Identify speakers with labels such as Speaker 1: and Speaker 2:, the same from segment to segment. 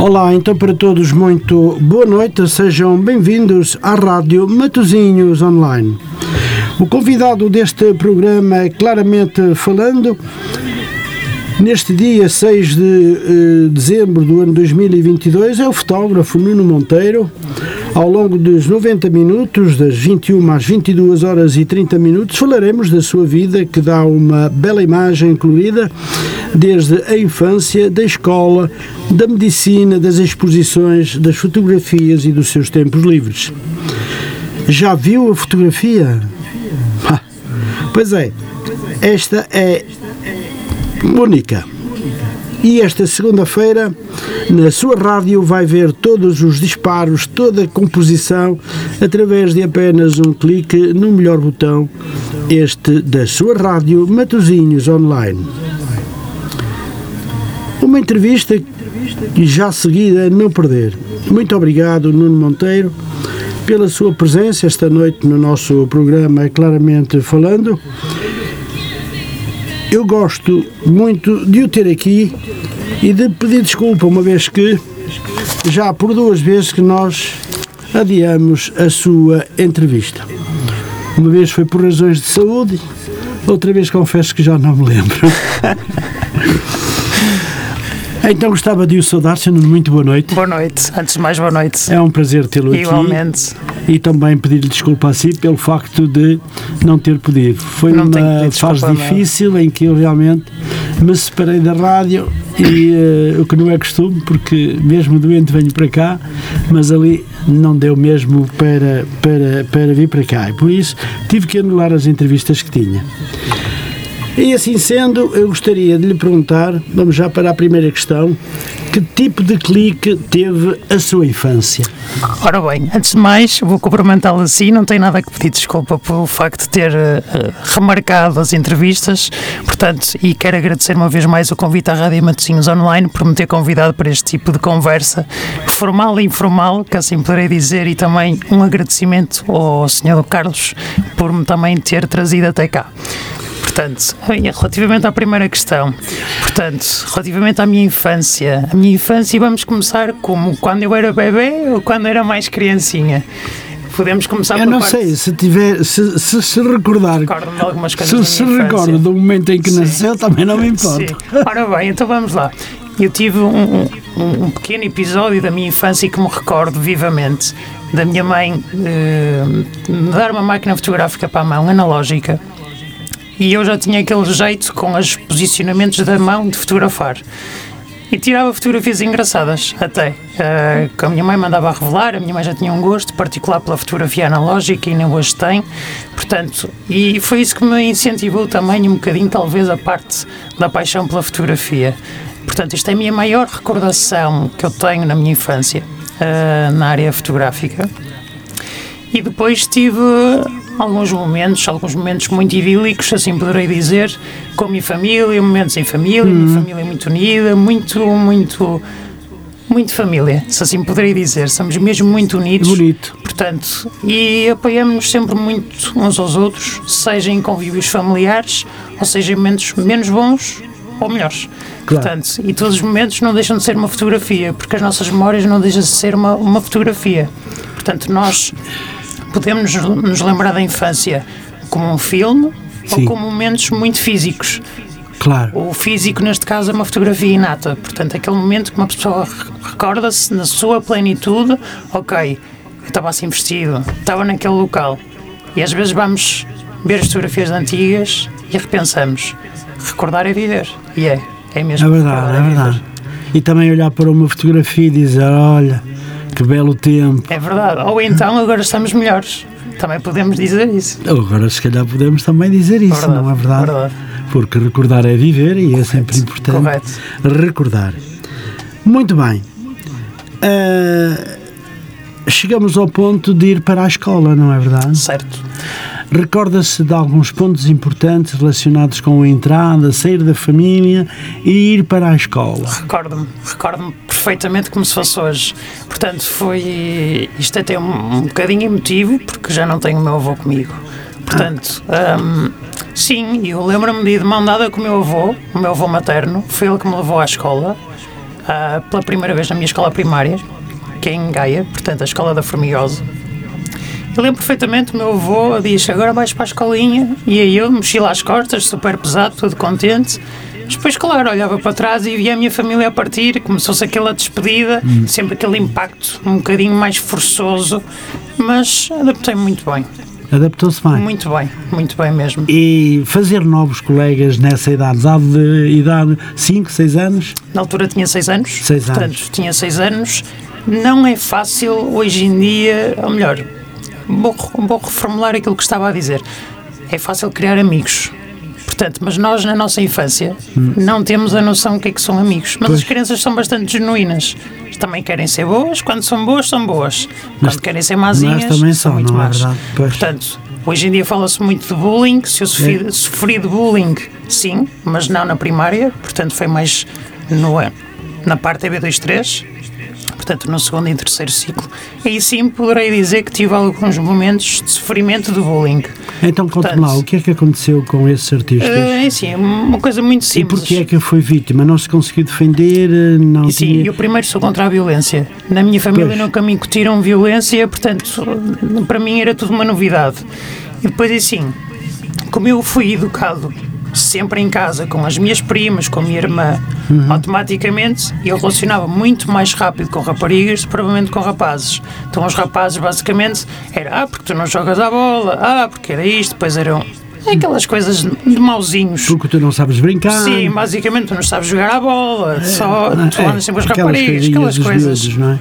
Speaker 1: Olá, então para todos muito boa noite, sejam bem-vindos à Rádio Matozinhos Online. O convidado deste programa é claramente falando. Neste dia 6 de uh, dezembro do ano 2022 é o fotógrafo Nuno Monteiro. Ao longo dos 90 minutos, das 21 às 22 horas e 30 minutos, falaremos da sua vida que dá uma bela imagem incluída desde a infância, da escola, da medicina, das exposições, das fotografias e dos seus tempos livres. Já viu a fotografia? Pois é, esta é única. E esta segunda-feira, na sua rádio, vai ver todos os disparos, toda a composição, através de apenas um clique no melhor botão, este da sua rádio Matozinhos Online. Uma entrevista que já seguida não perder. Muito obrigado, Nuno Monteiro, pela sua presença esta noite no nosso programa Claramente Falando. Eu gosto muito de o ter aqui e de pedir desculpa, uma vez que já por duas vezes que nós adiamos a sua entrevista. Uma vez foi por razões de saúde, outra vez confesso que já não me lembro. Então gostava de o saudar, sendo muito boa noite.
Speaker 2: Boa noite, antes de mais boa noite.
Speaker 1: É um prazer tê-lo aqui.
Speaker 2: Igualmente.
Speaker 1: E também pedir-lhe desculpa a si pelo facto de não ter podido. Foi
Speaker 2: Não
Speaker 1: uma fase
Speaker 2: não.
Speaker 1: difícil em que eu realmente me separei da rádio e eh, o que não é costume, porque mesmo doente venho para cá, mas ali não deu mesmo para, para, para vir para cá. E por isso tive que anular as entrevistas que tinha. E assim sendo, eu gostaria de lhe perguntar, vamos já para a primeira questão, que tipo de clique teve a sua infância?
Speaker 2: Ora bem, antes de mais, vou cumprimentá-lo assim, não tenho nada que pedir desculpa pelo facto de ter eh, remarcado as entrevistas, portanto, e quero agradecer uma vez mais o convite à Rádio Matosinhos Online por me ter convidado para este tipo de conversa, formal e informal, que assim poderei dizer, e também um agradecimento ao Sr. Carlos por me também ter trazido até cá. Portanto, relativamente à primeira questão, portanto, relativamente à minha infância, a minha infância vamos começar como quando eu era bebê ou quando era mais criancinha. Podemos começar
Speaker 1: Eu não
Speaker 2: parte-
Speaker 1: sei, se tiver, se se, se recordar, se se recorda do momento em que
Speaker 2: Sim.
Speaker 1: nasceu, também não me
Speaker 2: Sim.
Speaker 1: importa.
Speaker 2: Ora bem, então vamos lá. Eu tive um, um- um pequeno episódio da minha infância que me recordo vivamente da minha mãe eh, me dar uma máquina fotográfica para a mão, analógica, e eu já tinha aquele jeito com os posicionamentos da mão de fotografar. E tirava fotografias engraçadas, até. eh, que a minha mãe mandava a revelar, a minha mãe já tinha um gosto particular pela fotografia analógica e ainda hoje tem. Portanto, e foi isso que me incentivou também um bocadinho, talvez, a parte da paixão pela fotografia. Portanto, isto é a minha maior recordação que eu tenho na minha infância, eh, na área fotográfica. E depois tive alguns momentos, alguns momentos muito idílicos, assim poderei dizer, com a minha família, momentos em família, minha família muito unida, muito, muito, muito família, se assim poderei dizer. Somos mesmo muito unidos.
Speaker 1: Bonito.
Speaker 2: Portanto, e apoiamos-nos sempre muito uns aos outros, seja em convívios familiares, ou seja em momentos menos bons ou melhores.
Speaker 1: Claro.
Speaker 2: Portanto, e todos os momentos não deixam de ser uma fotografia, porque as nossas memórias não deixam de ser uma, uma fotografia. Portanto, nós podemos nos lembrar da infância como um filme
Speaker 1: Sim.
Speaker 2: ou como momentos muito físicos.
Speaker 1: Claro.
Speaker 2: O físico, neste caso, é uma fotografia inata. Portanto, aquele momento que uma pessoa re- recorda-se na sua plenitude, ok, eu estava assim vestido, estava naquele local. E às vezes vamos ver as fotografias antigas e repensamos. Recordar é viver. E é. É mesmo.
Speaker 1: É verdade, é
Speaker 2: viver.
Speaker 1: verdade. E também olhar para uma fotografia e dizer, olha, que belo tempo.
Speaker 2: É verdade. Ou então agora estamos melhores. Também podemos dizer isso.
Speaker 1: Agora se calhar podemos também dizer isso,
Speaker 2: Verdade,
Speaker 1: não é verdade?
Speaker 2: verdade.
Speaker 1: Porque recordar é viver e é sempre importante
Speaker 2: correto.
Speaker 1: recordar. Muito bem. Ah, chegamos ao ponto de ir para a escola, não é verdade?
Speaker 2: Certo.
Speaker 1: Recorda-se de alguns pontos importantes relacionados com a entrada, sair da família e ir para a escola.
Speaker 2: Recordo-me, recordo-me perfeitamente como se fosse hoje. Portanto, foi. Isto até um, um bocadinho emotivo, porque já não tenho o meu avô comigo. Portanto, hum, sim, eu lembro-me de ir de mão dada com o meu avô, o meu avô materno, foi ele que me levou à escola. uh, pela primeira vez na minha escola primária, que é em Gaia, portanto, a escola da Formigosa. Eu lembro perfeitamente, o meu avô disse: Agora vais para a escolinha. E aí eu, mochila às costas, super pesado, todo contente. Mas depois, claro, olhava para trás e via a minha família a partir, começou-se aquela despedida, hum. sempre aquele impacto um bocadinho mais forçoso, mas adaptei-me muito bem.
Speaker 1: Adaptou-se bem.
Speaker 2: Muito bem, muito bem mesmo.
Speaker 1: E fazer novos colegas nessa idade, de idade 5, 6 anos?
Speaker 2: Na altura tinha 6 anos.
Speaker 1: 6
Speaker 2: portanto,
Speaker 1: anos.
Speaker 2: tinha 6 anos. Não é fácil hoje em dia, ou melhor, vou, vou reformular aquilo que estava a dizer. É fácil criar amigos. Portanto, mas nós na nossa infância hum. não temos a noção do que é que são amigos. Mas pois. as crianças são bastante genuínas. Também querem ser boas, quando são boas, são boas. Quando mas, querem ser mazinhas, também são, muito não é más. É Portanto, hoje em dia fala-se muito de bullying. Se eu sofri, é. sofri de bullying, sim, mas não na primária. Portanto, foi mais no, na parte EB23 portanto no segundo e terceiro ciclo. Aí sim poderei dizer que tive alguns momentos de sofrimento de bullying.
Speaker 1: Então conte-me lá, o que é que aconteceu com esses artistas?
Speaker 2: Eh, é sim, uma coisa muito simples.
Speaker 1: E porquê é que foi vítima? Não se conseguiu defender? Não
Speaker 2: sim,
Speaker 1: tinha...
Speaker 2: eu primeiro sou contra a violência. Na minha família pois. nunca me incutiram violência, portanto, para mim era tudo uma novidade. E depois assim, como eu fui educado sempre em casa com as minhas primas, com a minha irmã, uhum. automaticamente eu relacionava muito mais rápido com raparigas provavelmente com rapazes. Então os rapazes basicamente era ah, porque tu não jogas a bola, ah, porque era isto, depois eram aquelas coisas de mauzinhos.
Speaker 1: Porque tu não sabes brincar.
Speaker 2: Sim, basicamente tu não sabes jogar a bola, é, só é, tu andas sempre com as raparigas, aquelas coisas. Miúdos, não é?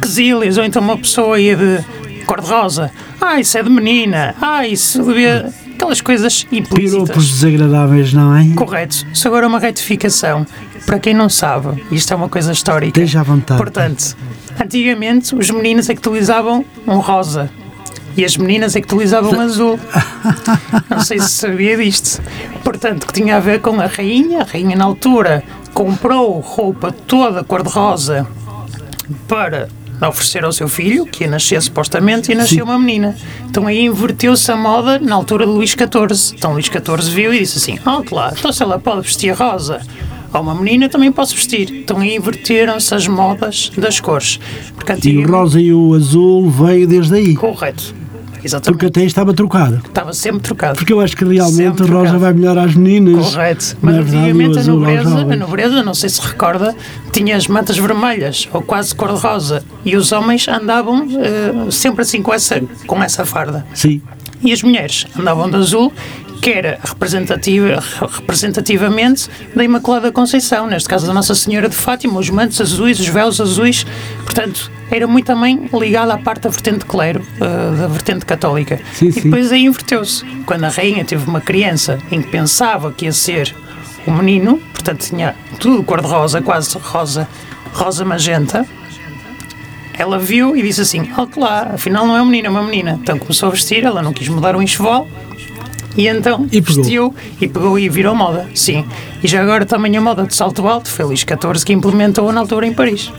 Speaker 2: Quesílias, ou então uma pessoa ia de cor-de-rosa, ah, isso é de menina, ah, isso devia aquelas coisas implícitas.
Speaker 1: Piropos desagradáveis, não é?
Speaker 2: Correto. Isso agora é uma retificação. Para quem não sabe, isto é uma coisa histórica.
Speaker 1: Esteja à vontade.
Speaker 2: Portanto, antigamente os meninos é que utilizavam um rosa e as meninas é que utilizavam azul. Não sei se sabia disto. Portanto, que tinha a ver com a rainha. A rainha, na altura, comprou roupa toda cor-de-rosa para a oferecer ao seu filho, que ia nascer supostamente, e nasceu Sim. uma menina. Então aí inverteu-se a moda na altura de Luís XIV. Então Luís XIV viu e disse assim: Ah, claro, então se ela pode vestir rosa a uma menina, também posso vestir. Então aí inverteram-se as modas das cores.
Speaker 1: Porque, e o rosa e o azul veio desde aí.
Speaker 2: Correto. Exatamente.
Speaker 1: Porque até estava trocado.
Speaker 2: Estava sempre trocado.
Speaker 1: Porque eu acho que realmente a rosa vai melhor às meninas.
Speaker 2: Correto. Mas antigamente a nobreza, a nobreza, não sei se recorda, tinha as mantas vermelhas ou quase cor-de-rosa. E os homens andavam uh, sempre assim com essa, com essa farda.
Speaker 1: Sim.
Speaker 2: E as mulheres andavam de azul que era representativa, representativamente da Imaculada Conceição, neste caso da Nossa Senhora de Fátima, os mantos azuis, os véus azuis, portanto, era muito também ligado à parte da vertente clero, uh, da vertente católica.
Speaker 1: Sim,
Speaker 2: e
Speaker 1: sim.
Speaker 2: depois aí inverteu-se. Quando a rainha teve uma criança em que pensava que ia ser o um menino, portanto tinha tudo cor-de-rosa, quase rosa, rosa magenta, ela viu e disse assim: Alto lá, afinal não é um menino, é uma menina. Então começou a vestir, ela não quis mudar o enxoval, e então
Speaker 1: e
Speaker 2: vestiu e pegou e virou moda, sim. E já agora também a moda de salto alto, Feliz 14 que implementou na altura em Paris.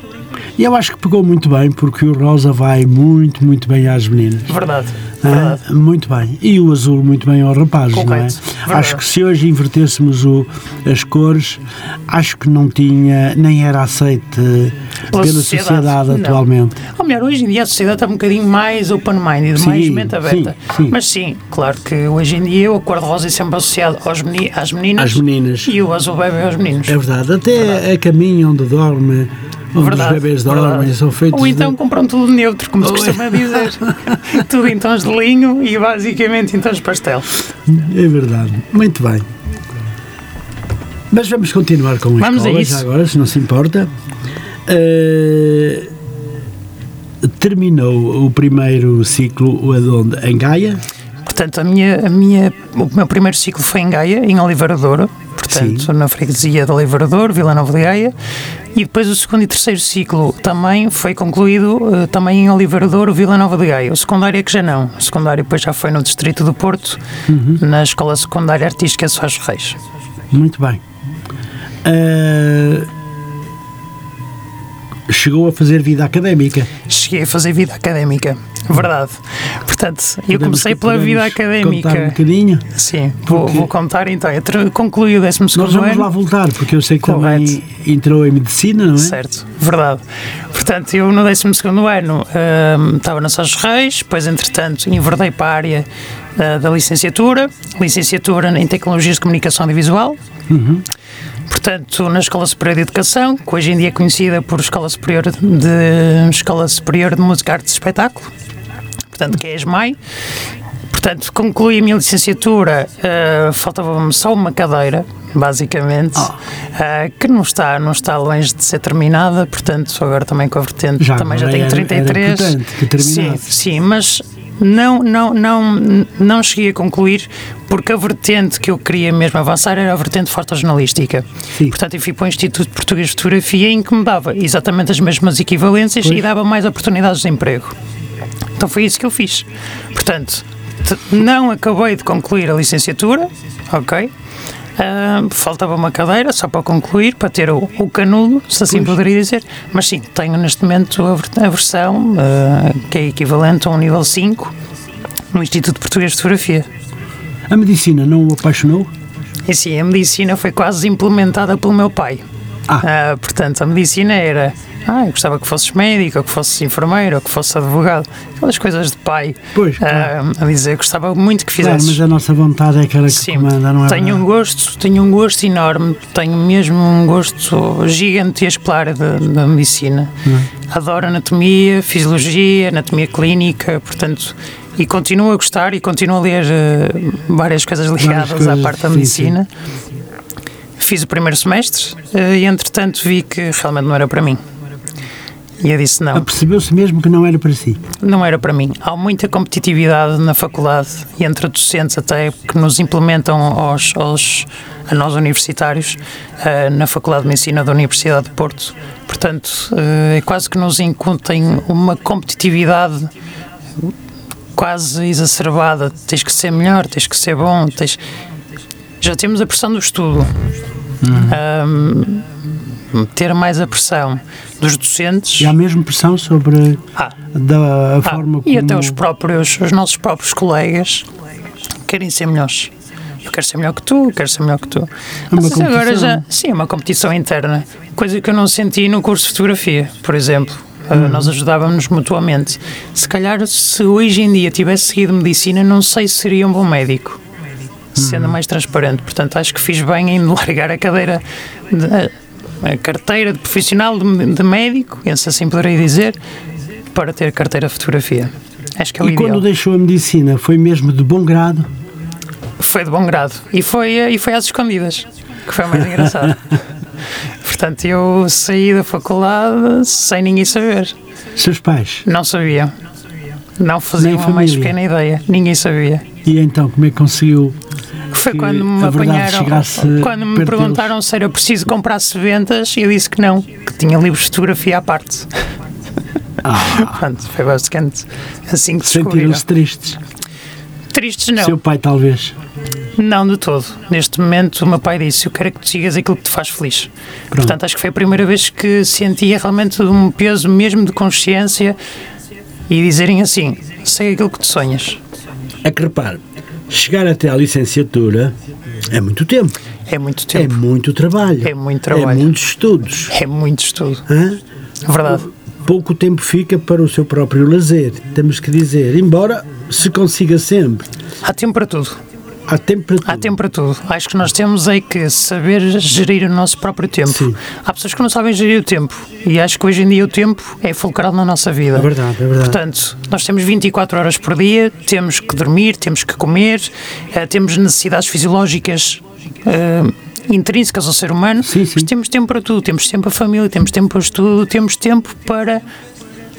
Speaker 1: E eu acho que pegou muito bem, porque o rosa vai muito, muito bem às meninas.
Speaker 2: Verdade.
Speaker 1: Ah, verdade. muito bem. E o azul muito bem aos rapazes, Correto. não é? Verdade. Acho que se hoje invertêssemos o, as cores, acho que não tinha, nem era aceite pela, pela sociedade, sociedade atualmente.
Speaker 2: Ou melhor, hoje em dia a sociedade está um bocadinho mais open-minded, mais mente aberta. Sim, sim. Mas sim, claro que hoje em dia o cor-de-rosa é sempre associado aos meni às meninas.
Speaker 1: Às meninas.
Speaker 2: E o azul bebe aos meninos.
Speaker 1: É verdade. Até verdade. a caminho onde dorme onde verdade, os bebês dormem são feitos
Speaker 2: Ou então de... compram tudo neutro, como se costuma dizer. tudo em tons de linho e basicamente em tons de pastel.
Speaker 1: É verdade. Muito bem. Mas vamos continuar com a vamos escola, já agora, se não se importa. Uh, terminou o primeiro ciclo onde? Em Gaia?
Speaker 2: Portanto, a minha, a minha, o meu primeiro ciclo foi em Gaia, em Oliveira Douro, portanto, Sim. na freguesia de Oliveira Douro, Vila Nova de Gaia, e depois o segundo e terceiro ciclo também foi concluído uh, também em Oliveira Vila Nova de Gaia. O secundário é que já não, o secundário depois já foi no Distrito do Porto, uhum. na Escola Secundária Artística Soares Reis.
Speaker 1: Muito bem. Uh chegou a fazer vida académica.
Speaker 2: Cheguei a fazer vida académica, verdade. Portanto, eu
Speaker 1: Podemos-
Speaker 2: comecei pela vida académica.
Speaker 1: Contar um bocadinho.
Speaker 2: Sim, vou, vou contar então. Eu concluí o 12
Speaker 1: Nós vamos lá
Speaker 2: ano.
Speaker 1: voltar, porque eu sei que
Speaker 2: Correto.
Speaker 1: também entrou em medicina, não é?
Speaker 2: Certo, verdade. Portanto, eu no 12 ano hum, estava na Sós Reis, depois, entretanto, enverdei para a área ah, da licenciatura, licenciatura em Tecnologias de Comunicação Audiovisual. Portanto, na Escola Superior de Educação, que hoje em dia é conhecida por Escola Superior de, Escola Superior de Música, Artes e Espetáculo, portanto, que é a ESMAI. Portanto, concluí a minha licenciatura, ah, faltava-me só uma cadeira, basicamente, ah, que não está, não está longe de ser terminada, portanto, agora também com a vertente,
Speaker 1: Já
Speaker 2: também já tenho
Speaker 1: era- era
Speaker 2: 33.
Speaker 1: importante que
Speaker 2: sim, sim, mas não, não, não, não cheguei a concluir porque a vertente que eu queria mesmo avançar era a vertente fotojornalística.
Speaker 1: Sim.
Speaker 2: Portanto, eu fui para o Instituto Português de Fotografia em que me dava exatamente as mesmas equivalências
Speaker 1: Pois.
Speaker 2: e dava mais oportunidades de emprego. Então foi isso que eu fiz. Portanto, não acabei de concluir a licenciatura, ok? Ah, faltava uma cadeira só para concluir, para ter o, o canudo, se assim poderia dizer. Mas sim, tenho neste momento a, a versão ah, que é equivalente a um nível 5 no Instituto Português de Fotografia.
Speaker 1: A medicina não o apaixonou?
Speaker 2: E sim, a medicina foi quase implementada pelo meu pai.
Speaker 1: Ah.
Speaker 2: Ah, portanto, a medicina era. Ah, eu gostava que fosses médico, ou que fosses enfermeiro, ou que fosses advogado. Aquelas coisas de pai.
Speaker 1: Pois,
Speaker 2: Ah, a dizer, gostava muito que
Speaker 1: Claro,
Speaker 2: fizesses.
Speaker 1: mas a nossa vontade é aquela que
Speaker 2: Sim,
Speaker 1: comanda, não é?
Speaker 2: tenho um
Speaker 1: verdade?
Speaker 2: gosto, tenho um gosto enorme, tenho mesmo um gosto gigantesco pela área da, medicina.
Speaker 1: Hum.
Speaker 2: Adoro anatomia, fisiologia, anatomia clínica, portanto, e continuo a gostar e continuo a ler eh, várias coisas ligadas à
Speaker 1: coisas,
Speaker 2: parte da
Speaker 1: sim,
Speaker 2: medicina. Fiz o primeiro semestre eh, e entretanto vi que realmente não era para mim. E eu disse não.
Speaker 1: Percebeu-se mesmo que não era para si.
Speaker 2: Não era para mim. Há muita competitividade na faculdade e entre docentes até que nos implementam aos, aos- a nós universitários eh, na Faculdade de Medicina da Universidade de Porto. Portanto, eh, é quase que nos incutem uma competitividade quase exacerbada. Tens que ser melhor, tens que ser bom, tens... já temos a pressão do estudo. Ahm, ter mais a pressão dos docentes.
Speaker 1: E há mesmo pressão sobre
Speaker 2: Ah,
Speaker 1: da, a
Speaker 2: ah,
Speaker 1: forma
Speaker 2: e
Speaker 1: como...
Speaker 2: até os próprios, os nossos próprios colegas querem ser melhores. Eu quero ser melhor que tu, eu quero ser melhor que tu. Mas agora já, sim, é uma competição interna, coisa que eu não senti no curso de fotografia, por exemplo. Uh,
Speaker 1: Uhum.
Speaker 2: Nós ajudávamos mutuamente. Se calhar, se hoje em dia tivesse seguido medicina, não sei se seria um bom médico, sendo
Speaker 1: Uhum.
Speaker 2: mais transparente. Portanto, acho que fiz bem em largar a cadeira, de- a carteira de profissional de, de médico, se assim poderei dizer, para ter carteira de fotografia. Acho que é o
Speaker 1: E
Speaker 2: ideal.
Speaker 1: quando deixou a medicina, foi mesmo de bom grado?
Speaker 2: Foi de bom grado. E foi, eh, e foi às escondidas, que foi o mais engraçado. Portanto, eu saí da faculdade sem ninguém saber.
Speaker 1: Seus pais?
Speaker 2: Não sabiam. Não faziam a mais pequena ideia. Ninguém sabia.
Speaker 1: E então, como é que conseguiu?
Speaker 2: Foi quando me apanharam. Quando me perguntaram se era preciso comprar seventas, eu disse que não, que tinha livros de fotografia à parte.
Speaker 1: Ah,
Speaker 2: Pronto, foi basicamente assim que
Speaker 1: sentiram-se tristes.
Speaker 2: Tristes não.
Speaker 1: Seu pai, talvez.
Speaker 2: Não, de todo. Neste momento, o meu pai disse: Eu quero que tu sigas aquilo que te faz feliz. Portanto, acho que foi a primeira vez que sentia realmente um peso mesmo de consciência e dizerem assim: Sei aquilo que tu sonhas.
Speaker 1: É que repare, chegar até à licenciatura é muito tempo.
Speaker 2: É muito
Speaker 1: É
Speaker 2: tempo.
Speaker 1: muito trabalho.
Speaker 2: É muito trabalho.
Speaker 1: É muitos estudos.
Speaker 2: É muito estudo.
Speaker 1: hã?
Speaker 2: Verdade.
Speaker 1: Pouco tempo fica para o seu próprio lazer, temos que dizer. Embora se consiga sempre,
Speaker 2: Há tempo para tudo.
Speaker 1: Há tempo para tudo.
Speaker 2: Há tempo para tudo. Acho que nós temos é que saber gerir o nosso próprio tempo.
Speaker 1: Sim.
Speaker 2: Há pessoas que não sabem gerir o tempo e acho que hoje em dia o tempo é fulcral na nossa vida.
Speaker 1: É verdade, é verdade.
Speaker 2: Portanto, nós temos 24 horas por dia, temos que dormir, temos que comer, eh, temos necessidades fisiológicas eh, intrínsecas ao ser humano,
Speaker 1: Sim, sim.
Speaker 2: mas temos tempo para tudo, temos tempo para a família, temos tempo para o estudo, temos tempo para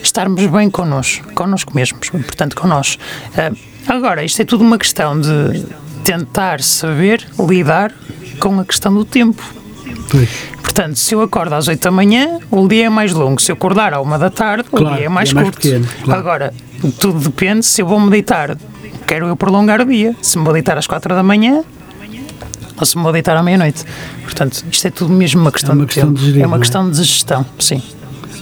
Speaker 2: estarmos bem connosco, connosco mesmos, portanto, com nós. Eh, agora, isto é tudo uma questão de tentar saber lidar com a questão do tempo.
Speaker 1: Pois.
Speaker 2: Portanto, se eu acordo às 8 da manhã, o dia é mais longo. Se eu acordar à 1 da tarde, o
Speaker 1: Claro,
Speaker 2: dia é mais
Speaker 1: é mais
Speaker 2: curto.
Speaker 1: pequeno, claro.
Speaker 2: Agora, tudo depende se eu vou meditar. Quero eu prolongar o dia. Se me vou deitar às 4 da manhã ou se me vou deitar à meia-noite. Portanto, isto é tudo mesmo uma questão,
Speaker 1: uma
Speaker 2: de
Speaker 1: questão
Speaker 2: tempo.
Speaker 1: de gerir,
Speaker 2: é uma
Speaker 1: é?
Speaker 2: questão de gestão, sim.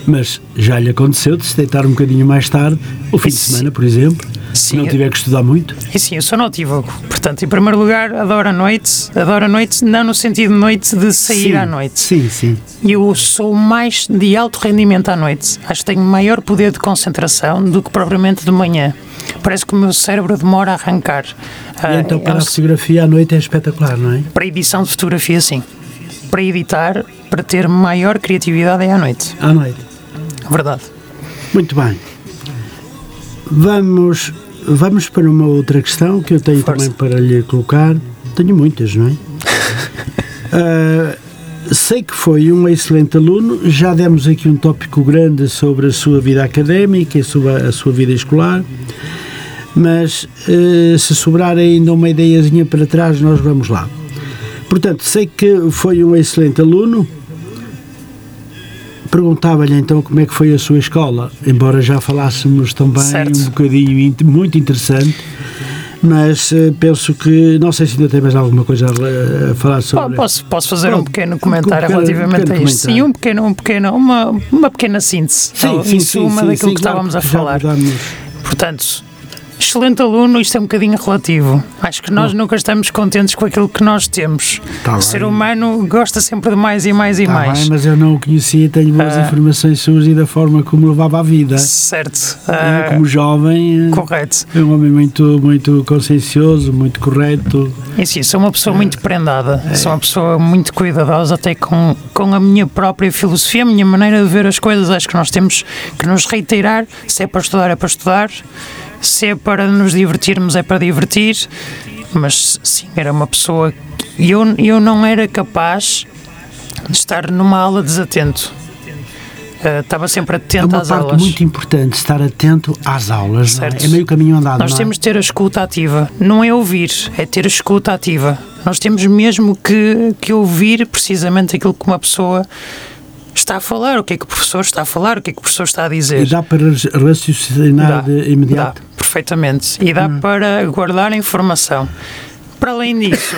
Speaker 1: Mas já lhe aconteceu de se deitar um bocadinho mais tarde, o fim de semana, por exemplo, se não tiver que estudar muito?
Speaker 2: E sim, eu sou notívago. Portanto, em primeiro lugar, adoro a noite. Adoro a noite, não no sentido de noite de sair
Speaker 1: sim,
Speaker 2: à noite.
Speaker 1: Sim, sim.
Speaker 2: Eu sou mais de alto rendimento à noite. Acho que tenho maior poder de concentração do que propriamente de manhã. Parece que o meu cérebro demora a arrancar.
Speaker 1: E então, para a fotografia à noite é espetacular, não é?
Speaker 2: Para edição de fotografia, sim. Para editar, para ter maior criatividade é à noite.
Speaker 1: À noite.
Speaker 2: Verdade.
Speaker 1: Muito bem. Vamos, vamos para uma outra questão que eu tenho Força. também para lhe colocar. Tenho muitas, não é? uh, sei que foi um excelente aluno. Já demos aqui um tópico grande sobre a sua vida académica e sobre a sua vida escolar. Mas uh, se sobrar ainda uma ideiazinha para trás, nós vamos lá. Portanto, sei que foi um excelente aluno Perguntava-lhe então como é que foi a sua escola, embora já falássemos também certo. um bocadinho muito interessante mas uh, penso que não sei se ainda tem mais alguma coisa a, falar sobre.
Speaker 2: Posso, posso fazer Pronto, um pequeno comentário um pequeno, relativamente pequeno a isto. Sim, um pequeno, um pequeno, uma, uma pequena síntese.
Speaker 1: Sim, sim, sim,
Speaker 2: uma
Speaker 1: sim,
Speaker 2: daquilo que estávamos a falar. Portanto, excelente aluno, isto é um bocadinho relativo. Acho que nós nunca estamos contentes com aquilo que nós temos.
Speaker 1: Tá
Speaker 2: o ser humano gosta sempre de mais e mais e
Speaker 1: tá
Speaker 2: mais.
Speaker 1: Bem, mas eu não o conhecia, tenho boas uh, informações suas e da forma como levava a vida.
Speaker 2: Certo.
Speaker 1: Uh, como jovem,
Speaker 2: correto.
Speaker 1: é um homem muito, muito consciencioso, muito correto.
Speaker 2: E sim, sou uma pessoa muito prendada, é. sou uma pessoa muito cuidadosa, até com, com a minha própria filosofia, a minha maneira de ver as coisas. Acho que nós temos que nos reiterar: se é para estudar, é para estudar se é para nos divertirmos, é para divertir, mas sim, era uma pessoa. E eu, eu não era capaz de estar numa aula desatento. Uh, estava sempre atento às aulas.
Speaker 1: É uma parte muito importante, estar atento às aulas. É? é? meio caminho andado.
Speaker 2: Nós
Speaker 1: é?
Speaker 2: temos de ter a escuta ativa. Não é ouvir, é ter a escuta ativa. Nós temos mesmo que, que ouvir precisamente aquilo que uma pessoa está a falar, o que é que o professor está a falar, o que é que o professor está a dizer.
Speaker 1: E dá para raciocinar de imediato?
Speaker 2: Dá, perfeitamente. E dá hum. para guardar a informação. Para além disso,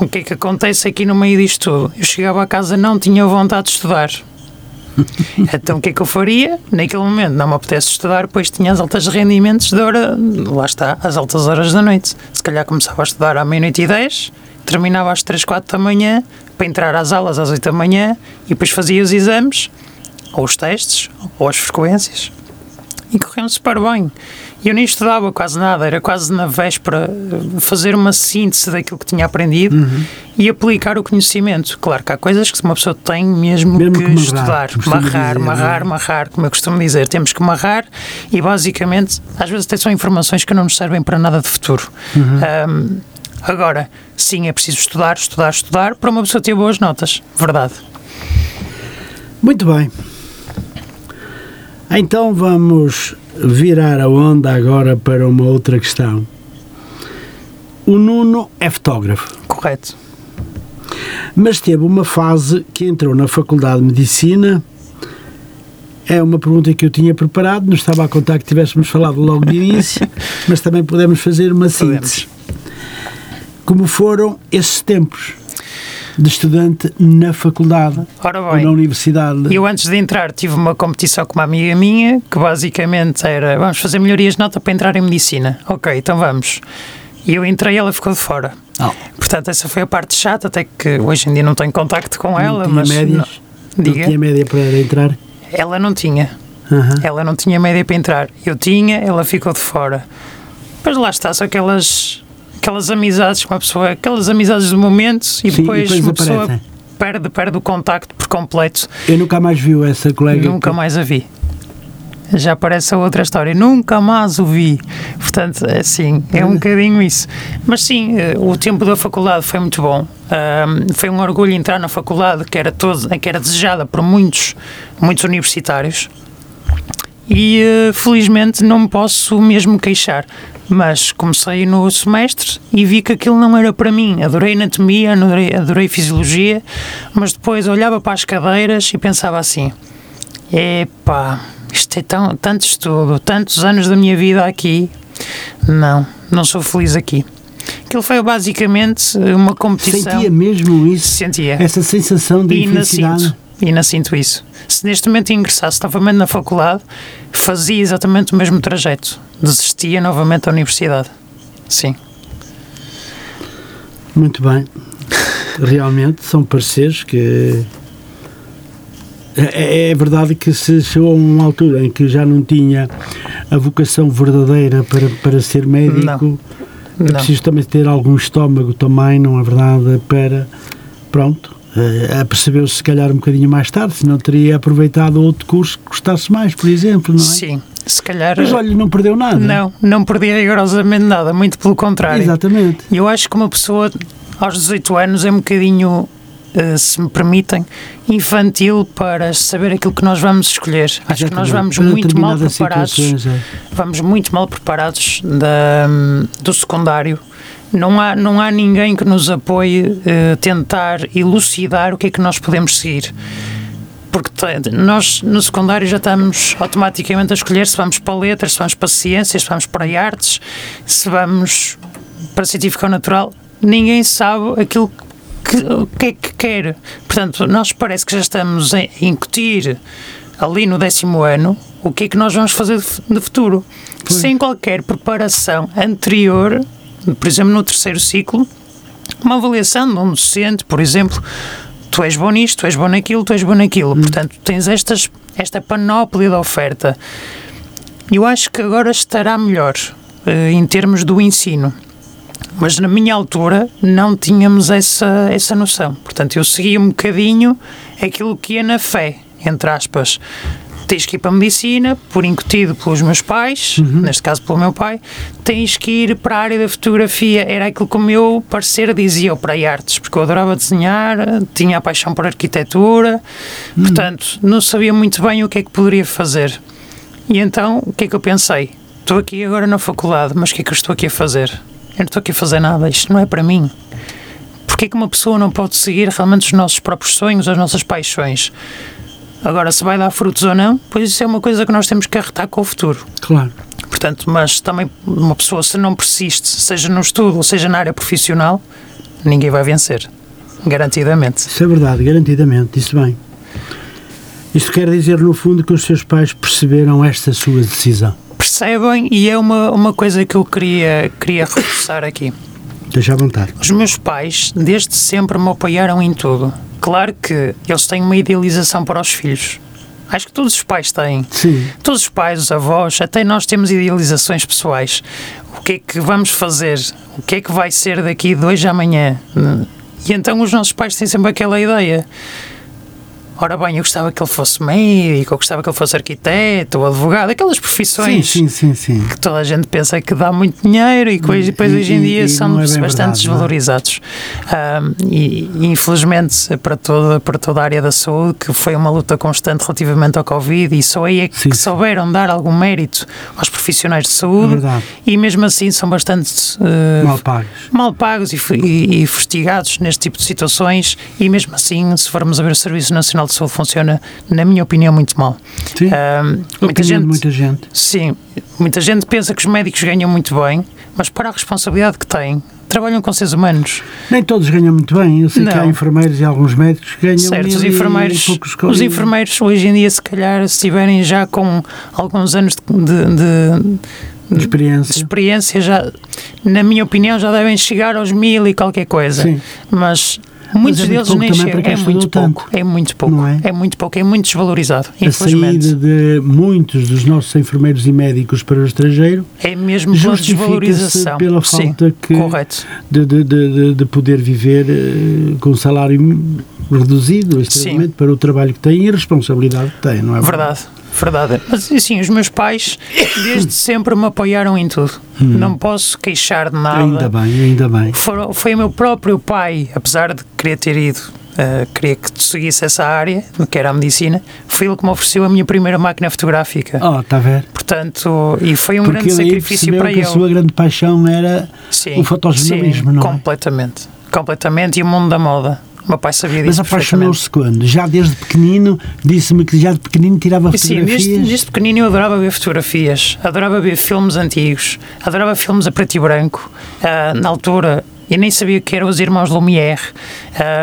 Speaker 2: o que é que acontece aqui no meio disto tudo? Eu chegava a casa não tinha vontade de estudar. então o que é que eu faria? Naquele momento não me apetece estudar, pois tinha as altas rendimentos de hora, lá está, às altas horas da noite. Se calhar começava a estudar à meia-noite e dez, terminava às três, quatro da manhã, para entrar às aulas às 8 da manhã e depois fazia os exames, ou os testes, ou as frequências. E corriam super bem. E eu nem estudava quase nada, era quase na véspera fazer uma síntese daquilo que tinha aprendido uhum. e aplicar o conhecimento. Claro que há coisas que uma pessoa tem mesmo, mesmo que, que marrar, estudar. Marrar, dizer, marrar, é? marrar, como eu costumo dizer. Temos que marrar e basicamente, às vezes até são informações que não nos servem para nada de futuro. Uhum. Um, Agora, sim, é preciso estudar, estudar, estudar para uma pessoa ter boas notas. Verdade.
Speaker 1: Muito bem. Então vamos virar a onda agora para uma outra questão. O Nuno é fotógrafo.
Speaker 2: Correto.
Speaker 1: Mas teve uma fase que entrou na Faculdade de Medicina. É uma pergunta que eu tinha preparado, não estava a contar que tivéssemos falado logo de início, mas também podemos fazer uma síntese. Podemos como foram esses tempos de estudante na faculdade
Speaker 2: Ora
Speaker 1: bem, ou na universidade.
Speaker 2: Eu antes de entrar tive uma competição com uma amiga minha que basicamente era vamos fazer melhorias de nota para entrar em medicina. Ok, então vamos. E eu entrei e ela ficou de fora. Oh. Portanto, essa foi a parte chata, até que hoje em dia não tenho contacto com
Speaker 1: não
Speaker 2: ela.
Speaker 1: Tinha
Speaker 2: mas
Speaker 1: médias? Não, diga. Não tinha média para entrar?
Speaker 2: Ela não tinha. Uhum. Ela não tinha média para entrar. Eu tinha, ela ficou de fora. Pois lá está, só aquelas aquelas amizades com a pessoa, aquelas amizades do momento e, Sim, depois, e depois uma pessoa perde, perde o contacto por completo.
Speaker 1: Eu nunca mais vi essa colega.
Speaker 2: Nunca que... mais a vi. Já parece a outra história, nunca mais o vi. Portanto, é assim, é um bocadinho isso. Mas sim, eh, o tempo da faculdade foi muito bom. Um, foi um orgulho entrar na faculdade que era, todo, que era desejada por muitos, muitos universitários e uh, felizmente não me posso mesmo queixar. Mas comecei no semestre e vi que aquilo não era para mim. Adorei anatomia, adorei, adorei fisiologia, mas depois olhava para as cadeiras e pensava assim: epá, isto é tão, tanto estudo, tantos anos da minha vida aqui, não, não sou feliz aqui. Aquilo foi basicamente uma competição.
Speaker 1: Sentia mesmo isso?
Speaker 2: Sentia.
Speaker 1: Essa sensação de
Speaker 2: e
Speaker 1: infelicidade?
Speaker 2: Sinto, ainda sinto isso. Se neste momento ingressasse novamente na faculdade, fazia exatamente o mesmo trajeto. Desistia novamente da universidade. Sim.
Speaker 1: Muito bem. Realmente são pareceres que. É, é verdade que se chegou a uma altura em que já não tinha a vocação verdadeira para, para ser médico,
Speaker 2: Não.
Speaker 1: é
Speaker 2: Não.
Speaker 1: preciso também ter algum estômago também, não é verdade? Para. Pronto. Eh, Apercebeu-se se calhar um bocadinho mais tarde, se não teria aproveitado outro curso que gostasse mais, por exemplo, não é?
Speaker 2: Sim. Se calhar.
Speaker 1: Mas olha, não perdeu nada.
Speaker 2: Não, não perdi rigorosamente nada, muito pelo contrário.
Speaker 1: Exatamente.
Speaker 2: Eu acho que uma pessoa aos 18 anos é um bocadinho, eh, se me permitem, infantil para saber aquilo que nós vamos escolher. Acho que nós vamos
Speaker 1: Para
Speaker 2: muito mal preparados.
Speaker 1: é.
Speaker 2: Vamos muito mal preparados da, do secundário. Não há, não há ninguém que nos apoie a tentar elucidar o que é que nós podemos seguir. Porque nós no secundário já estamos automaticamente a escolher se vamos para letras, se vamos para ciências, se vamos para artes, se vamos para científico ou natural. Ninguém sabe aquilo que, o que é que quer. Portanto, nós parece que já estamos a incutir ali no décimo ano o que é que nós vamos fazer de fu- de futuro. Sem qualquer preparação anterior, por exemplo, no terceiro ciclo, uma avaliação de um docente, por exemplo, tu és bom nisto, tu és bom naquilo, tu és bom naquilo. Portanto, tens estas, esta panóplia de oferta. Eu acho que agora estará melhor eh, em termos do ensino. Mas na minha altura não tínhamos essa, essa noção. Portanto, eu seguia um bocadinho aquilo que ia na fé, entre aspas. Tens que ir para a medicina, por incutido pelos meus pais, neste caso pelo meu pai, tens que ir para a área da fotografia. Era aquilo que o meu parecer dizia, para a artes, porque eu adorava desenhar, tinha a paixão por arquitetura, portanto, não sabia muito bem o que é que poderia fazer. E então, o que é que eu pensei? Estou aqui agora na faculdade, mas o que é que eu estou aqui a fazer? Eu não estou aqui a fazer nada, isto não é para mim. Porquê que uma pessoa não pode seguir realmente os nossos próprios sonhos, as nossas paixões? Agora, se vai dar frutos ou não, pois isso é uma coisa que nós temos que arretar com o futuro.
Speaker 1: Claro.
Speaker 2: Portanto, mas também uma pessoa, se não persiste, seja no estudo ou seja na área profissional, ninguém vai vencer. Garantidamente.
Speaker 1: Isso é verdade, garantidamente, isso bem. Isto quer dizer, no fundo, que os seus pais perceberam esta sua decisão.
Speaker 2: Percebem? E é uma, uma coisa que eu queria, queria reforçar aqui.
Speaker 1: Deixa à vontade.
Speaker 2: Os meus pais, desde sempre, me apoiaram em tudo. Claro que eles têm uma idealização para os filhos. Acho que todos os pais têm.
Speaker 1: Sim.
Speaker 2: Todos os pais, os avós, até nós temos idealizações pessoais. O que é que vamos fazer? O que é que vai ser daqui de hoje a amanhã? E então os nossos pais têm sempre aquela ideia. Ora bem, eu gostava que ele fosse médico, eu gostava que ele fosse arquiteto ou advogado, aquelas profissões
Speaker 1: sim, sim, sim.
Speaker 2: que toda a gente pensa que dá muito dinheiro e hoje, depois
Speaker 1: E-
Speaker 2: hoje em dia
Speaker 1: e
Speaker 2: são
Speaker 1: é
Speaker 2: bastante
Speaker 1: verdade, é?
Speaker 2: desvalorizados. E, e, infelizmente para toda, para toda a área da saúde, que foi uma luta constante relativamente ao Covid e só aí é que, souberam dar algum mérito aos profissionais de
Speaker 1: É
Speaker 2: saúde
Speaker 1: verdade.
Speaker 2: e mesmo assim são bastante eh,
Speaker 1: Mal pagos.
Speaker 2: mal pagos e, e, e fustigados neste tipo de situações e mesmo assim, se formos a ver o Serviço Nacional de Saúde funciona, na minha opinião, muito mal.
Speaker 1: Sim. Opinião
Speaker 2: muita gente,
Speaker 1: muita gente.
Speaker 2: Sim, muita gente pensa que os médicos ganham muito bem, mas para a responsabilidade que têm, trabalham com seres humanos.
Speaker 1: Nem todos ganham muito bem. Eu sei que
Speaker 2: Não.
Speaker 1: há enfermeiros e alguns médicos que ganham
Speaker 2: certo, os enfermeiros,
Speaker 1: poucos co-
Speaker 2: os enfermeiros hoje em dia, se calhar, se tiverem já com alguns anos de, de- de-
Speaker 1: de
Speaker 2: de
Speaker 1: experiência.
Speaker 2: experiência, já, na minha opinião, já devem chegar aos mil e qualquer coisa.
Speaker 1: Sim.
Speaker 2: Mas muitos
Speaker 1: é muito
Speaker 2: deles
Speaker 1: pouco
Speaker 2: nem
Speaker 1: também
Speaker 2: chegam. É muito pouco. É muito pouco.
Speaker 1: é?
Speaker 2: É muito pouco. É muito desvalorizado.
Speaker 1: A saída de muitos dos nossos enfermeiros e médicos para o estrangeiro
Speaker 2: É mesmo pela desvalorização.
Speaker 1: pela
Speaker 2: Sim,
Speaker 1: falta que,
Speaker 2: correto.
Speaker 1: de, de, de, de- de poder viver eh, com salário reduzido extremamente para o trabalho que tem e a responsabilidade que tem, não é
Speaker 2: Verdade, verdade. Mas assim, os meus pais desde sempre me apoiaram em tudo. Não posso queixar de nada.
Speaker 1: Hum. Ainda bem, ainda bem.
Speaker 2: Foram- foi o meu próprio pai, apesar de querer ter ido, eh, queria que seguisse essa área, que era a medicina, foi ele que me ofereceu a minha primeira máquina fotográfica.
Speaker 1: Oh, está a ver?
Speaker 2: Portanto, e foi um
Speaker 1: Porque
Speaker 2: grande sacrifício para
Speaker 1: que
Speaker 2: ele.
Speaker 1: a sua grande paixão era
Speaker 2: Sim,
Speaker 1: o fotojornalismo,
Speaker 2: sim,
Speaker 1: não é?
Speaker 2: completamente. Completamente. E o mundo da moda. Meu pai sabia
Speaker 1: Mas
Speaker 2: disso perfeitamente.
Speaker 1: apaixonou-se quando? Já desde pequenino, disse-me que já de pequenino tirava
Speaker 2: Sim,
Speaker 1: fotografias.
Speaker 2: desde, desde pequenino eu adorava ver fotografias, adorava ver filmes antigos, adorava filmes a preto e branco. Ah, na altura e nem sabia o que eram os irmãos Lumière,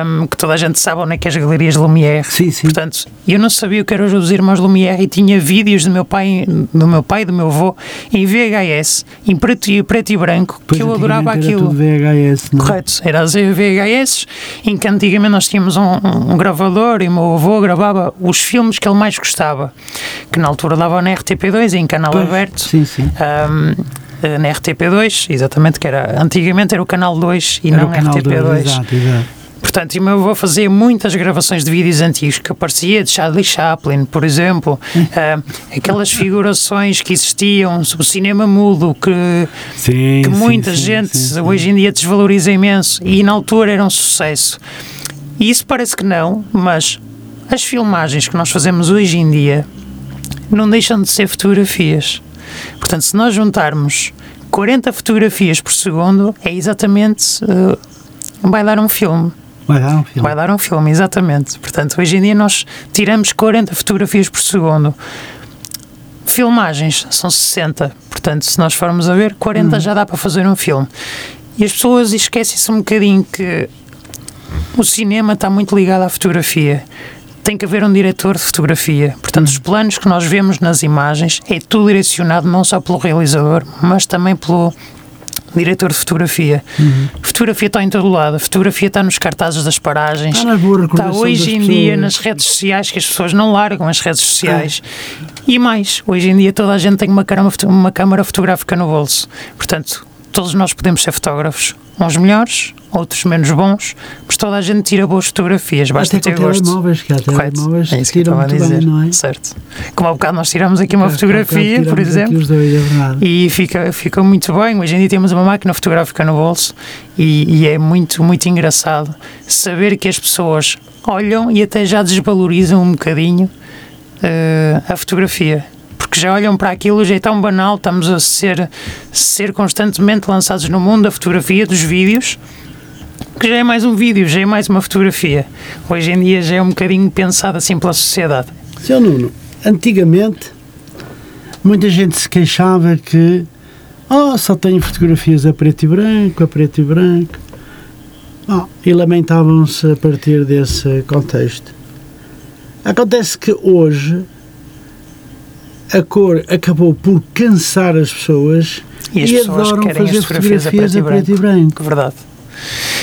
Speaker 2: um, que toda a gente sabe onde é que é as galerias Lumière.
Speaker 1: Sim, sim.
Speaker 2: Portanto, eu não sabia o que eram os irmãos Lumière e tinha vídeos do meu pai, do meu pai e do meu avô em VHS, em preto e, preto e branco,
Speaker 1: Pois,
Speaker 2: que eu adorava
Speaker 1: antigamente
Speaker 2: aquilo.
Speaker 1: Era tudo VHS, não é?
Speaker 2: Correto, era as VHS, em que antigamente nós tínhamos um, um gravador e o meu avô gravava os filmes que ele mais gostava, que na altura dava na RTP2, em canal
Speaker 1: Pois,
Speaker 2: aberto.
Speaker 1: Sim, sim.
Speaker 2: Eh, na RTP2, exatamente, que era antigamente era o canal 2 e
Speaker 1: Era
Speaker 2: não
Speaker 1: o canal
Speaker 2: RTP2.
Speaker 1: dois, Exato, exato.
Speaker 2: Portanto, e meu avô fazia muitas gravações de vídeos antigos que aparecia de Charlie Chaplin, por exemplo, ah, aquelas figurações que existiam sobre o cinema mudo que,
Speaker 1: Sim,
Speaker 2: que muita
Speaker 1: sim,
Speaker 2: gente
Speaker 1: sim.
Speaker 2: hoje em dia desvaloriza imenso e na altura era um sucesso. E isso parece que não, mas as filmagens que nós fazemos hoje em dia não deixam de ser fotografias. Portanto, se nós juntarmos 40 fotografias por segundo, é exatamente. vai dar um filme.
Speaker 1: Vai dar um filme.
Speaker 2: Vai dar um filme, exatamente. Portanto, hoje em dia nós tiramos 40 fotografias por segundo. Filmagens são 60. Portanto, se nós formos a ver, 40 já dá para fazer um filme. E as pessoas esquecem-se um bocadinho que o cinema está muito ligado à fotografia. Tem que haver um diretor de fotografia. Portanto, os planos que nós vemos nas imagens é tudo direcionado não só pelo realizador, mas também pelo diretor de fotografia. A fotografia está em todo lado. A fotografia está nos cartazes das paragens.
Speaker 1: Está
Speaker 2: Está hoje em dia nas redes sociais que as pessoas não largam as redes sociais. E mais, hoje em dia toda a gente tem uma câmara, uma câmara fotográfica no bolso. Portanto, todos nós podemos ser fotógrafos. Uns melhores, outros menos bons, mas toda a gente tira boas fotografias, basta
Speaker 1: Até
Speaker 2: ter gosto.
Speaker 1: telemóveis, que há telemóveis
Speaker 2: É isso que eu
Speaker 1: tiram
Speaker 2: estava a dizer.
Speaker 1: bem, não é?
Speaker 2: Certo. Como há bocado nós tiramos aqui uma fotografia, por exemplo,
Speaker 1: dois, é
Speaker 2: e fica, fica muito bem. Hoje em dia temos uma máquina fotográfica no bolso e, e é muito, muito engraçado saber que as pessoas olham e até já desvalorizam um bocadinho eh, a fotografia. Porque já olham para aquilo, já é tão banal, estamos a ser, ser constantemente lançados no mundo da fotografia, dos vídeos, que já é mais um vídeo, já é mais uma fotografia. Hoje em dia já é um bocadinho pensado assim pela sociedade.
Speaker 1: Seu Nuno, antigamente muita gente se queixava que oh, só tenho fotografias a preto e branco, a preto e branco. Oh, e lamentavam-se a partir desse contexto. Acontece que hoje a cor acabou por cansar as pessoas
Speaker 2: E as pessoas
Speaker 1: adoram
Speaker 2: querem
Speaker 1: fazer
Speaker 2: as fotografias a
Speaker 1: fotografias
Speaker 2: preto e
Speaker 1: a preto e branco.
Speaker 2: Verdade.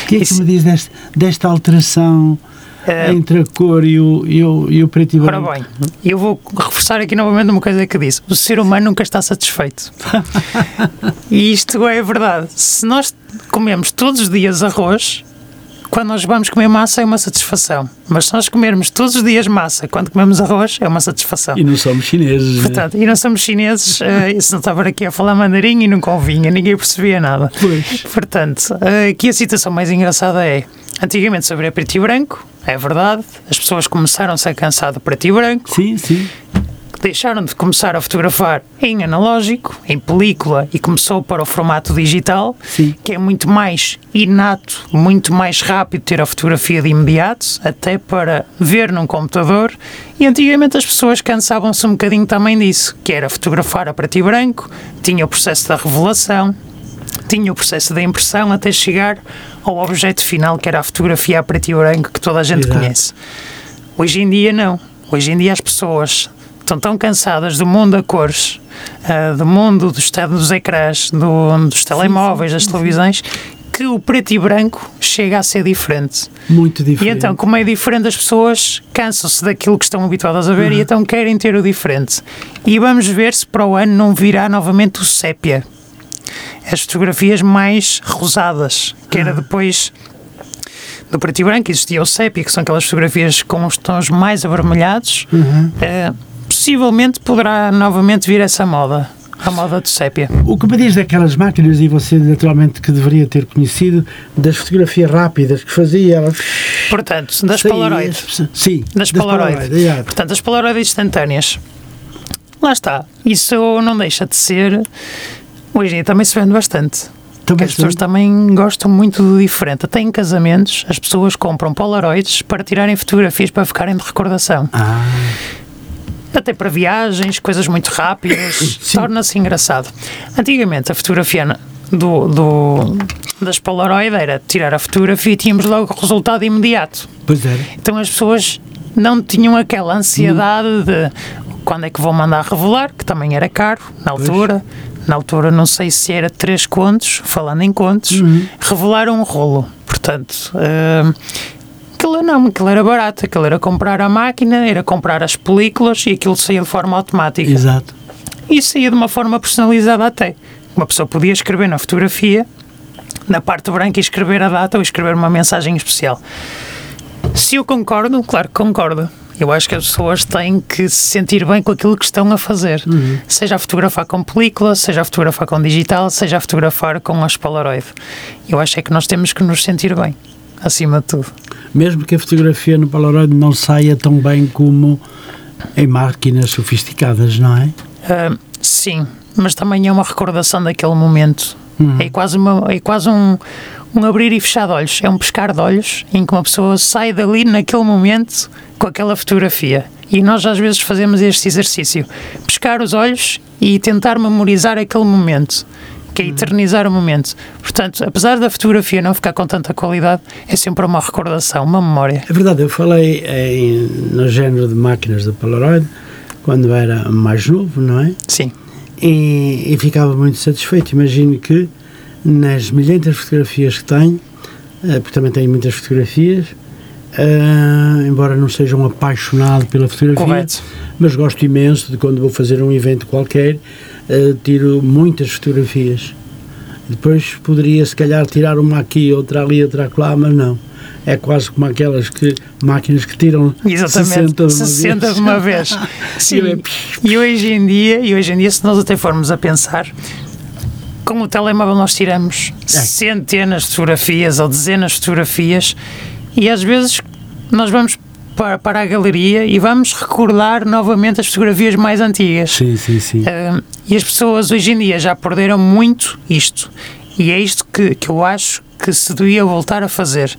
Speaker 1: O que é que
Speaker 2: Isso-
Speaker 1: me diz deste- desta alteração
Speaker 2: Eh,
Speaker 1: entre a cor e o, e o, e o preto e
Speaker 2: Ora
Speaker 1: branco?
Speaker 2: bem, eu vou reforçar aqui novamente uma coisa que disse: o ser humano nunca está satisfeito. e isto é verdade. Se nós comemos todos os dias arroz, quando nós vamos comer massa é uma satisfação. Mas se nós comermos todos os dias massa, quando comemos arroz, é uma satisfação.
Speaker 1: E não somos chineses. né?
Speaker 2: Portanto, e não somos chineses, eh, se não estava aqui a falar mandarim e não convinha, ninguém percebia nada.
Speaker 1: Pois.
Speaker 2: Portanto, eh, aqui a situação mais engraçada é: antigamente sobre a preto e branco, é verdade, as pessoas começaram-se a cansar do preto e branco,
Speaker 1: Sim, sim.
Speaker 2: Deixaram de começar a fotografar em analógico, em película e começou para o formato digital,
Speaker 1: Sim.
Speaker 2: que é muito mais inato, muito mais rápido ter a fotografia de imediato, até para ver num computador. E antigamente as pessoas cansavam-se um bocadinho também disso, que era fotografar a preto e branco, tinha o processo da revelação, tinha o processo da impressão até chegar ao objeto final, que era a fotografia a preto e branco que toda a gente
Speaker 1: Exato.
Speaker 2: conhece. Hoje em dia não. Hoje em dia as pessoas estão tão cansadas do mundo a cores, ah, do mundo do estado dos ecrãs, do- dos telemóveis, das televisões, que o preto e branco chega a ser diferente.
Speaker 1: Muito
Speaker 2: E
Speaker 1: diferente.
Speaker 2: então, como é diferente, as pessoas cansam-se daquilo que estão habituadas a ver e então querem ter o diferente. E vamos ver se para o ano não virá novamente o sépia. As fotografias mais rosadas, que era depois do preto e branco, existia o sépia, que são aquelas fotografias com os tons mais avermelhados. Eh, possivelmente poderá novamente vir essa moda, a moda do sépia.
Speaker 1: O que me diz daquelas máquinas, e você naturalmente que deveria ter conhecido, das fotografias rápidas que fazia ela.
Speaker 2: Portanto, das
Speaker 1: saía-
Speaker 2: Polaroid.
Speaker 1: Sim,
Speaker 2: Das Polaroid.
Speaker 1: exato.
Speaker 2: Portanto, as Polaroid instantâneas. Lá está. Isso não deixa de ser. Hoje em dia também se vende bastante.
Speaker 1: Também
Speaker 2: as pessoas
Speaker 1: sim.
Speaker 2: também gostam muito do diferente. Até em casamentos, as pessoas compram Polaroids para tirarem fotografias para ficarem de recordação.
Speaker 1: Ah,
Speaker 2: Até para viagens, coisas muito rápidas, torna-se engraçado. Antigamente, a fotografia do, do, das Polaroid era tirar a fotografia e tínhamos logo o resultado imediato.
Speaker 1: Pois era.
Speaker 2: Então as pessoas não tinham aquela ansiedade de quando é que vou mandar revelar, que também era caro na altura. Na altura, não sei se era três contos, falando em contos, revelar um rolo. Portanto, uh, aquilo não, aquilo era barato, aquilo era comprar a máquina, era comprar as películas e aquilo saía de forma automática.
Speaker 1: Exato.
Speaker 2: E saía de uma forma personalizada até. Uma pessoa podia escrever na fotografia, na parte branca, e escrever a data ou escrever uma mensagem especial. Se eu concordo, claro que concordo. Eu acho que as pessoas têm que se sentir bem com aquilo que estão a fazer.
Speaker 1: Uhum.
Speaker 2: Seja a fotografar com película, seja a fotografar com digital, seja a fotografar com as Polaroid. Eu acho é que nós temos que nos sentir bem, acima de tudo.
Speaker 1: Mesmo que a fotografia no Polaroid não saia tão bem como em máquinas sofisticadas, não é?
Speaker 2: Uh, sim, mas também é uma recordação daquele momento.
Speaker 1: Uhum.
Speaker 2: É quase, uma, é quase um, um abrir e fechar de olhos. É um pescar de olhos em que uma pessoa sai dali naquele momento com aquela fotografia. E nós às vezes fazemos este exercício: pescar os olhos e tentar memorizar aquele momento. Que é eternizar o momento. Portanto, apesar da fotografia não ficar com tanta qualidade, é sempre uma recordação, uma memória.
Speaker 1: É verdade, eu falei em, no género de máquinas do Polaroid quando era mais novo, não é?
Speaker 2: Sim.
Speaker 1: E, e ficava muito satisfeito. Imagino que nas milhares de fotografias que tenho, eh, porque também tenho muitas fotografias, eh, embora não seja um apaixonado pela fotografia,
Speaker 2: Correto.
Speaker 1: mas gosto imenso de quando vou fazer um evento qualquer, eh, tiro muitas fotografias. Depois poderia, se calhar, tirar uma aqui, outra ali, outra lá, mas não. É quase como aquelas que, máquinas que tiram
Speaker 2: Exatamente,
Speaker 1: 60 de uma
Speaker 2: 60
Speaker 1: vez.
Speaker 2: de uma vez. Sim.
Speaker 1: É-
Speaker 2: E hoje em dia, e hoje em dia, se nós até formos a pensar, com o telemóvel nós tiramos
Speaker 1: É.
Speaker 2: centenas de fotografias ou dezenas de fotografias e às vezes nós vamos para, para a galeria e vamos recordar novamente as fotografias mais antigas.
Speaker 1: Sim, sim, sim.
Speaker 2: Ah, e as pessoas hoje em dia já perderam muito isto. E é isto que, que eu acho que se devia voltar a fazer.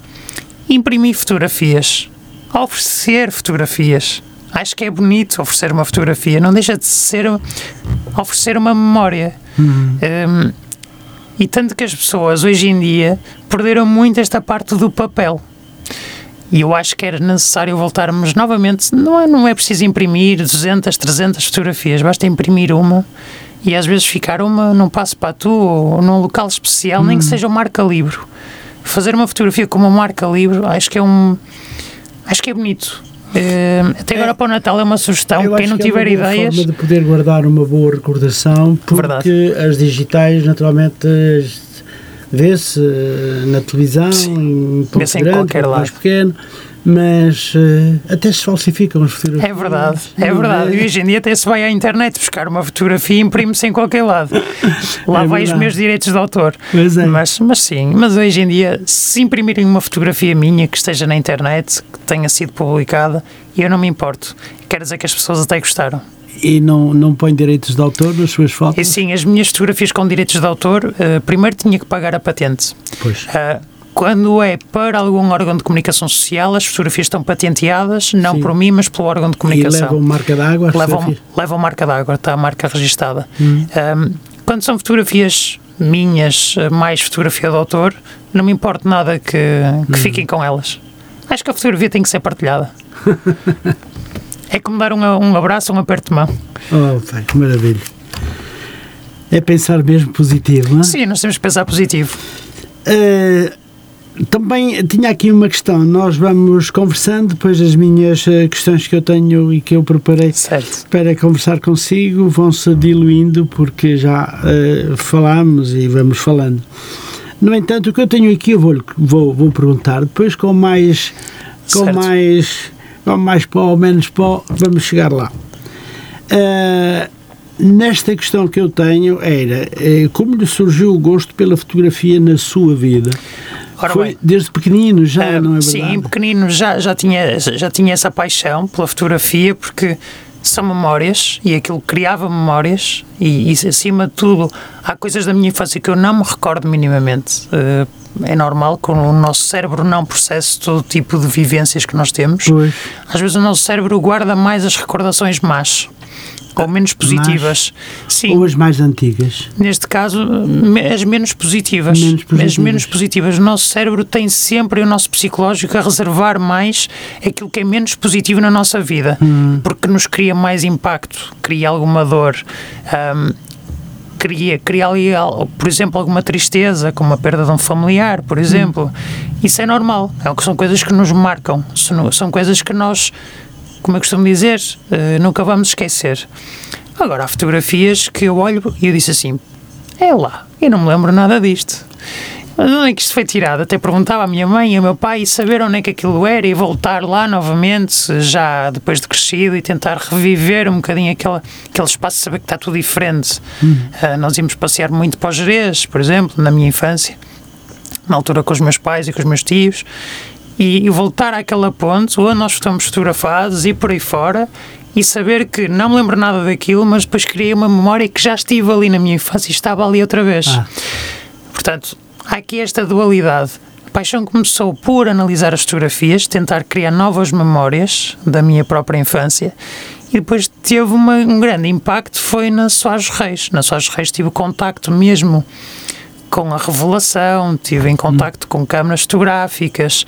Speaker 2: Imprimir fotografias. Oferecer fotografias. Acho que é bonito oferecer uma fotografia. Não deixa de ser oferecer uma memória. Um, e tanto que as pessoas hoje em dia perderam muito esta parte do papel. E eu acho que era necessário voltarmos novamente. Não é, não é preciso imprimir 200, 300 fotografias, basta imprimir uma e às vezes ficar uma num passo para tu ou num local especial, nem que seja um marca-livro. Fazer uma fotografia com uma marca-livro, acho que é um. Acho que é bonito. Eh, até agora para o Natal é uma sugestão. Quem não
Speaker 1: que
Speaker 2: tiver
Speaker 1: é uma boa
Speaker 2: ideias.
Speaker 1: forma de poder guardar uma boa recordação, porque
Speaker 2: Verdade.
Speaker 1: as digitais, naturalmente, as- vê-se eh, na televisão, em pouco
Speaker 2: Vê-se em
Speaker 1: grande,
Speaker 2: qualquer lado.
Speaker 1: mais pequeno, mas eh, até se falsificam as fotografias.
Speaker 2: É verdade, é verdade. E hoje em dia até se vai à internet buscar uma fotografia e imprime-se em qualquer lado. Lá
Speaker 1: É
Speaker 2: vai os meus direitos de autor.
Speaker 1: Pois é.
Speaker 2: Mas, mas sim, mas hoje em dia, se imprimirem uma fotografia minha que esteja na internet, que tenha sido publicada, eu não me importo. Quer dizer que as pessoas até gostaram.
Speaker 1: E não, não põe direitos de autor nas suas fotos?
Speaker 2: E sim, as minhas fotografias com direitos de autor, eh, primeiro tinha que pagar a patente.
Speaker 1: Pois.
Speaker 2: Ah, quando é para algum órgão de comunicação social, as fotografias estão patenteadas, não
Speaker 1: Sim.
Speaker 2: por mim, mas pelo órgão de
Speaker 1: E
Speaker 2: comunicação.
Speaker 1: levam marca d'água?
Speaker 2: levam, levam marca d'água, está a marca registada.
Speaker 1: Hum.
Speaker 2: Um, quando são fotografias minhas, eh, mais fotografia de autor, não me importa nada que,
Speaker 1: Hum.
Speaker 2: que fiquem com elas. Acho que a fotografia tem que ser partilhada. é como dar um, um abraço, um aperto de mão.
Speaker 1: Oh, pai, que maravilha. É pensar mesmo positivo, não é?
Speaker 2: Sim, nós temos que pensar positivo.
Speaker 1: Eh, também tinha aqui uma questão. Nós vamos conversando depois as minhas eh, questões que eu tenho e que eu preparei
Speaker 2: Certo.
Speaker 1: para conversar consigo vão-se diluindo porque já eh, falámos e vamos falando. No entanto, o que eu tenho aqui eu vou, vou, vou perguntar depois com mais com
Speaker 2: Certo.
Speaker 1: mais com mais pó ou menos pó vamos chegar lá. Eh, nesta questão que eu tenho era eh, como lhe surgiu o gosto pela fotografia na sua vida?
Speaker 2: Ora
Speaker 1: Foi
Speaker 2: bem.
Speaker 1: desde pequenino já,
Speaker 2: Ah,
Speaker 1: não é
Speaker 2: sim,
Speaker 1: verdade?
Speaker 2: em pequenino já, já, tinha, já tinha essa paixão pela fotografia, porque são memórias e aquilo criava memórias, e, e acima de tudo, há coisas da minha infância que eu não me recordo minimamente. Ah, é normal que o nosso cérebro não processe todo tipo de vivências que nós temos.
Speaker 1: Pois.
Speaker 2: Às vezes o nosso cérebro guarda mais as recordações más. Ou menos positivas. Sim.
Speaker 1: Ou as mais antigas?
Speaker 2: Neste caso, as menos positivas.
Speaker 1: Menos
Speaker 2: As
Speaker 1: positivas.
Speaker 2: menos positivas. O nosso cérebro tem sempre o nosso psicológico a reservar mais aquilo que é menos positivo na nossa vida,
Speaker 1: Hum.
Speaker 2: porque nos cria mais impacto, cria alguma dor. ahm, cria, cria ali, al- por exemplo, alguma tristeza, como a perda de um familiar, por exemplo. Isso é normal. É São coisas que nos marcam. São coisas que nós, como eu costumo dizer, eh, nunca vamos esquecer. Agora, há fotografias que eu olho e eu disse assim: é lá, eu não me lembro nada disto. Mas onde é que isto foi tirado? Até perguntava à minha mãe e ao meu pai e saber onde é que aquilo era e voltar lá novamente, já depois de crescido, e tentar reviver um bocadinho aquele, aquele espaço, saber que está tudo diferente. Ah, nós íamos passear muito para os Jerez, por exemplo, na minha infância, na altura com os meus pais e com os meus tios, e, voltar àquela ponte onde nós estamos fotografados e por aí fora. E saber que não me lembro nada daquilo, mas depois criei uma memória que já estive ali na minha infância e estava ali outra vez.
Speaker 1: Ah.
Speaker 2: Portanto, há aqui esta dualidade. A paixão começou por analisar as fotografias, tentar criar novas memórias da minha própria infância e depois teve uma- um grande impacto foi na Soares Reis. Na Soares Reis tive contacto mesmo com a revelação, tive em contacto com câmaras fotográficas,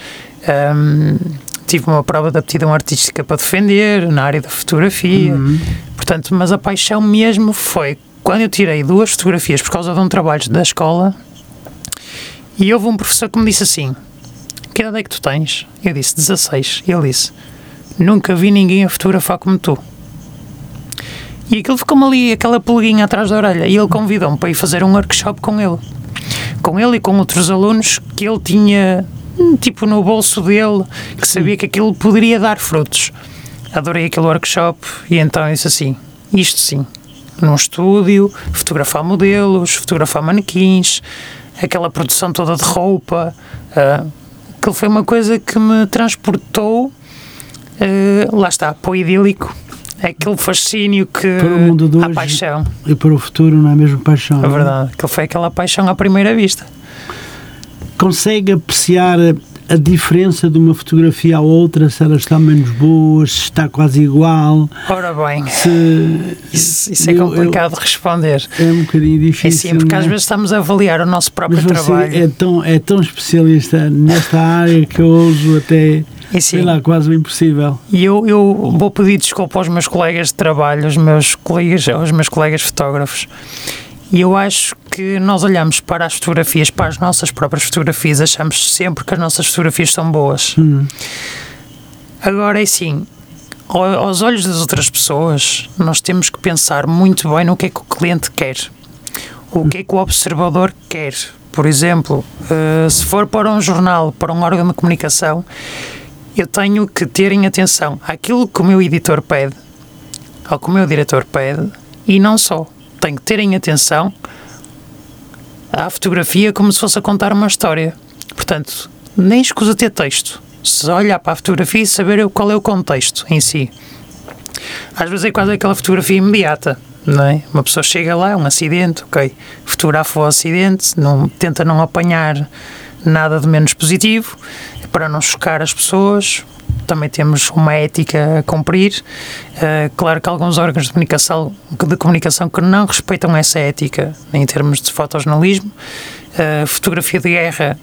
Speaker 2: hum, tive uma prova de aptidão artística para defender na área da fotografia. Portanto, mas a paixão mesmo foi quando eu tirei duas fotografias por causa de um trabalho da escola e houve um professor que me disse assim: Que idade é que tu tens? Eu disse 16. E ele disse: Nunca vi ninguém a fotografar como tu. E aquilo ficou-me ali, aquela pulguinha atrás da orelha. E ele convidou-me para ir fazer um workshop com ele. Com ele e com outros alunos que ele tinha, tipo, no bolso dele, que sabia que aquilo poderia dar frutos. Adorei aquele workshop e então disse assim: Isto sim, num estúdio, fotografar modelos, fotografar manequins, aquela produção toda de roupa. ah, aquilo foi uma coisa que me transportou, ah, lá está, para o idílico, aquele fascínio que.
Speaker 1: Para o mundo de
Speaker 2: a
Speaker 1: hoje.
Speaker 2: paixão,
Speaker 1: E para o futuro não é mesmo paixão?
Speaker 2: é
Speaker 1: é?
Speaker 2: verdade. Aquilo foi aquela paixão à primeira vista.
Speaker 1: Consegue apreciar a, diferença de uma fotografia à outra, se ela está menos boa, se está quase igual,
Speaker 2: Ora bem,
Speaker 1: se
Speaker 2: isso, isso é
Speaker 1: Eu-
Speaker 2: complicado de responder.
Speaker 1: é um bocadinho
Speaker 2: É
Speaker 1: difícil.
Speaker 2: sim, porque às
Speaker 1: é?
Speaker 2: vezes estamos a avaliar o nosso próprio trabalho.
Speaker 1: é tão, é tão especialista nesta área que eu ouso até,
Speaker 2: E
Speaker 1: sei
Speaker 2: sim.
Speaker 1: lá, quase impossível.
Speaker 2: E eu, eu vou pedir desculpa aos meus colegas de trabalho, aos meus colegas, aos meus colegas fotógrafos. E eu acho que nós olhamos para as fotografias, para as nossas próprias fotografias, achamos sempre que as nossas fotografias são boas. Agora é ao- aos olhos das outras pessoas, nós temos que pensar muito bem no que é que o cliente quer, o que é que o observador quer. Por exemplo, eh, se for para um jornal, para um órgão de comunicação, eu tenho que ter em atenção aquilo que o meu editor pede, ao que o meu diretor pede, e não só. Tenho que ter em atenção à fotografia como se fosse a contar uma história. Portanto, nem escusa ter texto. Se olhar para a fotografia e saber qual é o contexto em si. Às vezes é quase aquela fotografia imediata, não é? Uma pessoa chega lá, é um acidente, ok, fotografa o acidente, não, tenta não apanhar nada de menos positivo, para não chocar as pessoas. Também temos uma ética a cumprir. Uh, claro que alguns órgãos de comunicação, de comunicação que não respeitam essa ética em termos de fotojornalismo. Uh, fotografia de guerra,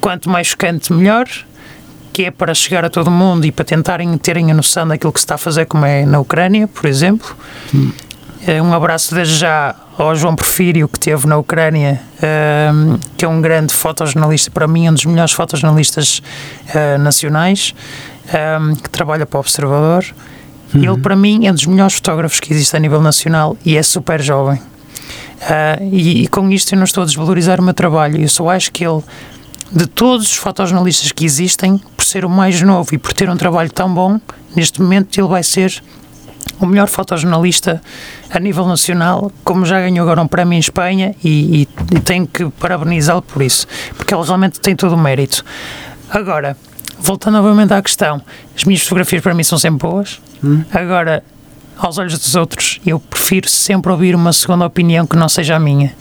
Speaker 2: quanto mais chocante, melhor que é para chegar a todo mundo e para tentarem terem a noção daquilo que se está a fazer, como é na Ucrânia, por exemplo. Eh, Um abraço desde já ao João Porfírio, que esteve na Ucrânia, ehm, que é um grande fotojornalista, para mim, um dos melhores fotojornalistas eh, nacionais, ehm, que trabalha para o Observador. Ele, para mim, é um dos melhores fotógrafos que existe a nível nacional e é super jovem. Ah, e, e com isto eu não estou a desvalorizar o meu trabalho, eu só acho que ele, de todos os fotojornalistas que existem, por ser o mais novo e por ter um trabalho tão bom, neste momento ele vai ser o melhor fotojornalista a nível nacional, como já ganhou agora um prémio em Espanha e, e, e tenho que parabenizá-lo por isso, porque ele realmente tem todo o mérito. Agora, voltando novamente à questão, as minhas fotografias para mim são sempre boas. Agora, aos olhos dos outros, eu prefiro sempre ouvir uma segunda opinião que não seja a minha.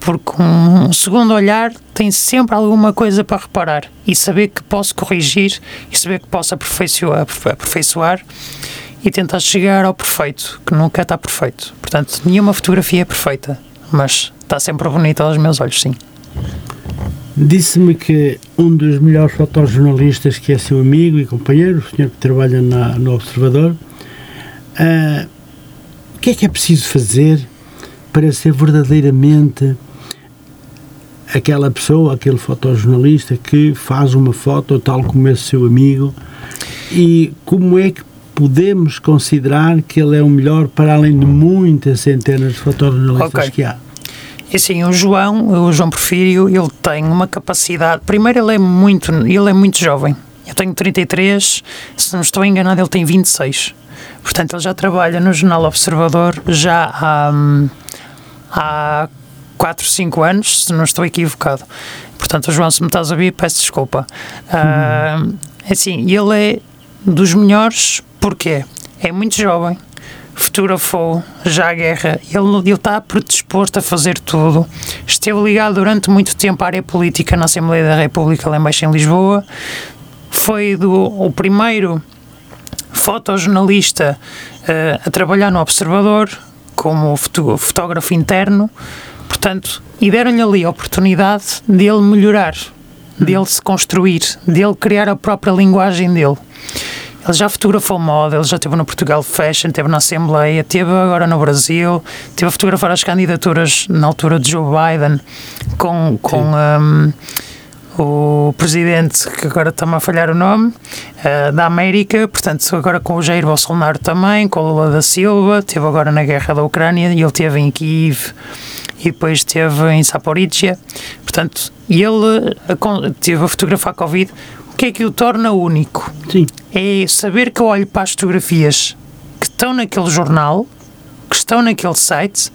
Speaker 2: Porque um, segundo olhar tem sempre alguma coisa para reparar e saber que posso corrigir e saber que posso aperfeiçoar, aperfeiçoar e tentar chegar ao perfeito, que nunca está perfeito. Portanto, nenhuma fotografia é perfeita, mas está sempre bonita aos meus olhos, sim.
Speaker 1: Disse-me que um dos melhores fotojornalistas, que é seu amigo e companheiro, o senhor que trabalha na, no Observador, uh, o que é que é preciso fazer para ser verdadeiramente aquela pessoa, aquele fotojornalista que faz uma foto tal como esse seu amigo e como é que podemos considerar que ele é o melhor para além de muitas centenas de fotojornalistas okay. que há?
Speaker 2: E sim, o João, o João Porfírio, ele tem uma capacidade. Primeiro, ele é muito, ele é muito jovem. Eu tenho 33, se não estou enganado, ele tem 26. Portanto, ele já trabalha no Jornal Observador já há, há 4, 5 anos, se não estou equivocado. Portanto, o João, se me estás a ouvir, peço desculpa. Uhum. Uh, assim, ele é dos melhores porque é muito jovem, fotografou já a guerra, ele, ele está predisposto a fazer tudo. Esteve ligado durante muito tempo à área política na Assembleia da República, lá embaixo em Lisboa. Foi do, o primeiro fotojornalista uh, a trabalhar no Observador, como fotógrafo interno, portanto, e deram-lhe ali a oportunidade de ele melhorar, de ele se construir, de ele criar a própria linguagem dele. Ele já fotografou moda, ele já esteve no Portugal Fashion, esteve na Assembleia, esteve agora no Brasil, esteve a fotografar as candidaturas na altura de Joe Biden com, com um, o presidente, que agora está-me a falhar o nome, uh, da América, portanto, agora com o Jair Bolsonaro também, com o Lula da Silva, esteve agora na guerra da Ucrânia e ele esteve em Kiev e depois esteve em Saporícia. Portanto, ele teve a fotografar Covid que é que o torna único?
Speaker 1: Sim.
Speaker 2: É saber que eu olho para as fotografias que estão naquele jornal, que estão naquele site,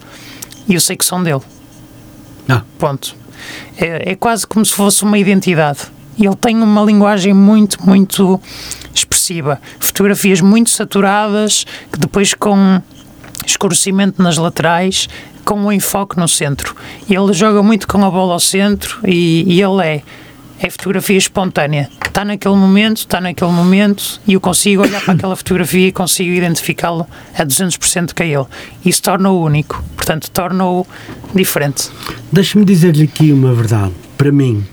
Speaker 2: e eu sei que são dele.
Speaker 1: Ah.
Speaker 2: Ponto. É, é quase como se fosse uma identidade. Ele tem uma linguagem muito, muito expressiva. Fotografias muito saturadas, que depois com escurecimento nas laterais, com um enfoque no centro. Ele joga muito com a bola ao centro e, e ele é é fotografia espontânea. Está naquele momento, está naquele momento e eu consigo olhar para aquela fotografia e consigo identificá-lo a 200% que é ele. Isso torna-o único, portanto, torna-o diferente.
Speaker 1: Deixe-me dizer-lhe aqui uma verdade. Para mim,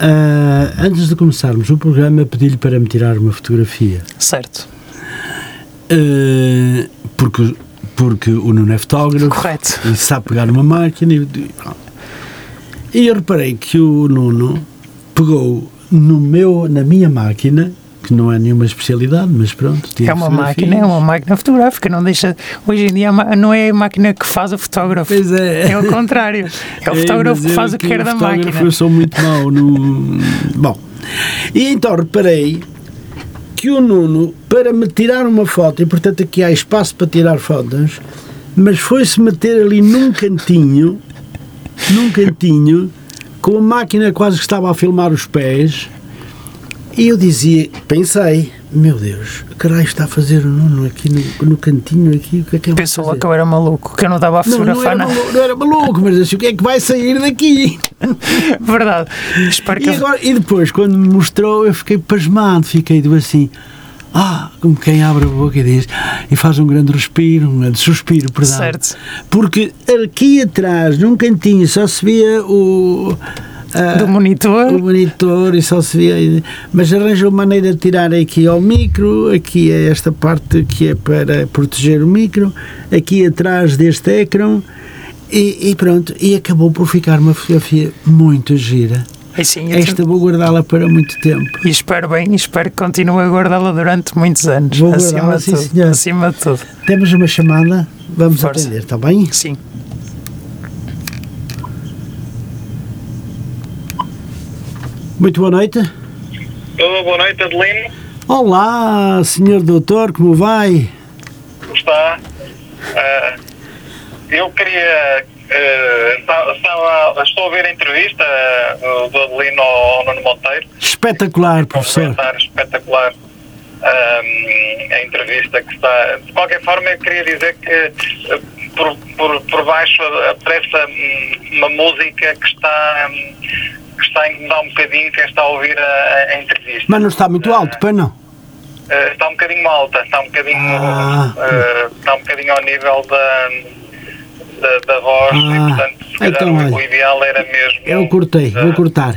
Speaker 1: uh, antes de começarmos o programa, pedi-lhe para me tirar uma fotografia.
Speaker 2: Certo.
Speaker 1: Uh, porque, porque o Nuno é fotógrafo.
Speaker 2: Correto.
Speaker 1: E sabe pegar uma máquina e e eu reparei que o Nuno pegou no meu, na minha máquina, que não é nenhuma especialidade, mas pronto.
Speaker 2: É uma máquina, é uma máquina fotográfica, não deixa. Hoje em dia não é a máquina que faz o fotógrafo.
Speaker 1: Pois é.
Speaker 2: É o contrário. É o é, fotógrafo que faz o que quer da máquina.
Speaker 1: Eu sou muito mau no. Bom. E então reparei que o Nuno, para me tirar uma foto, e portanto aqui há espaço para tirar fotos, mas foi-se meter ali num cantinho num cantinho, com a máquina quase que estava a filmar os pés, e eu dizia, pensei, meu Deus, caralho está a fazer o Nuno aqui no, no cantinho aqui, o que é que ele
Speaker 2: Pensou lá que eu era maluco, que eu não estava a fotografar
Speaker 1: não, não, era maluco, não era maluco, mas assim, o que é que vai sair daqui?
Speaker 2: Verdade. Espero
Speaker 1: e, agora, e depois, quando me mostrou, eu fiquei pasmado, fiquei assim, ah, como quem abre a boca e diz, e faz um grande respiro, um grande suspiro, perdão.
Speaker 2: Certo.
Speaker 1: Porque aqui atrás, num cantinho, só se via o.
Speaker 2: Do monitor.
Speaker 1: O monitor e só se via. Mas arranjou maneira de tirar aqui ao micro, aqui é esta parte que é para proteger o micro, aqui atrás deste ecrã. E, e pronto, e acabou por ficar uma fotografia muito gira.
Speaker 2: É sim,
Speaker 1: Esta vou guardá-la para muito tempo.
Speaker 2: E espero bem, espero que continue a guardá-la durante muitos anos.
Speaker 1: Vou acima, de sim,
Speaker 2: tudo, senhor. acima de tudo.
Speaker 1: Temos uma chamada, vamos Força. atender, está bem?
Speaker 2: Sim.
Speaker 1: Muito boa noite.
Speaker 3: Olá, boa noite, Adelino.
Speaker 1: Olá, senhor doutor, como vai?
Speaker 3: Como está? Uh, eu queria Uh, estou a ouvir a entrevista uh, do Adelino ao Nuno Monteiro.
Speaker 1: Espetacular, professor.
Speaker 3: Espetacular uh, a entrevista que está. De qualquer forma, eu queria dizer que por, por, por baixo aparece uma música que está, que está a incomodar um bocadinho quem está a ouvir a, a entrevista.
Speaker 1: Mas não está muito alto, para não?
Speaker 3: Uh, está um bocadinho alta, está um bocadinho,
Speaker 1: Ah.
Speaker 3: uh, está um bocadinho ao nível da, da, da voz e
Speaker 1: Ah,
Speaker 3: portanto se calhar
Speaker 1: então,
Speaker 3: o,
Speaker 1: olha.
Speaker 3: ideal era mesmo
Speaker 1: Eu cortei, vou
Speaker 3: uh,
Speaker 1: cortar.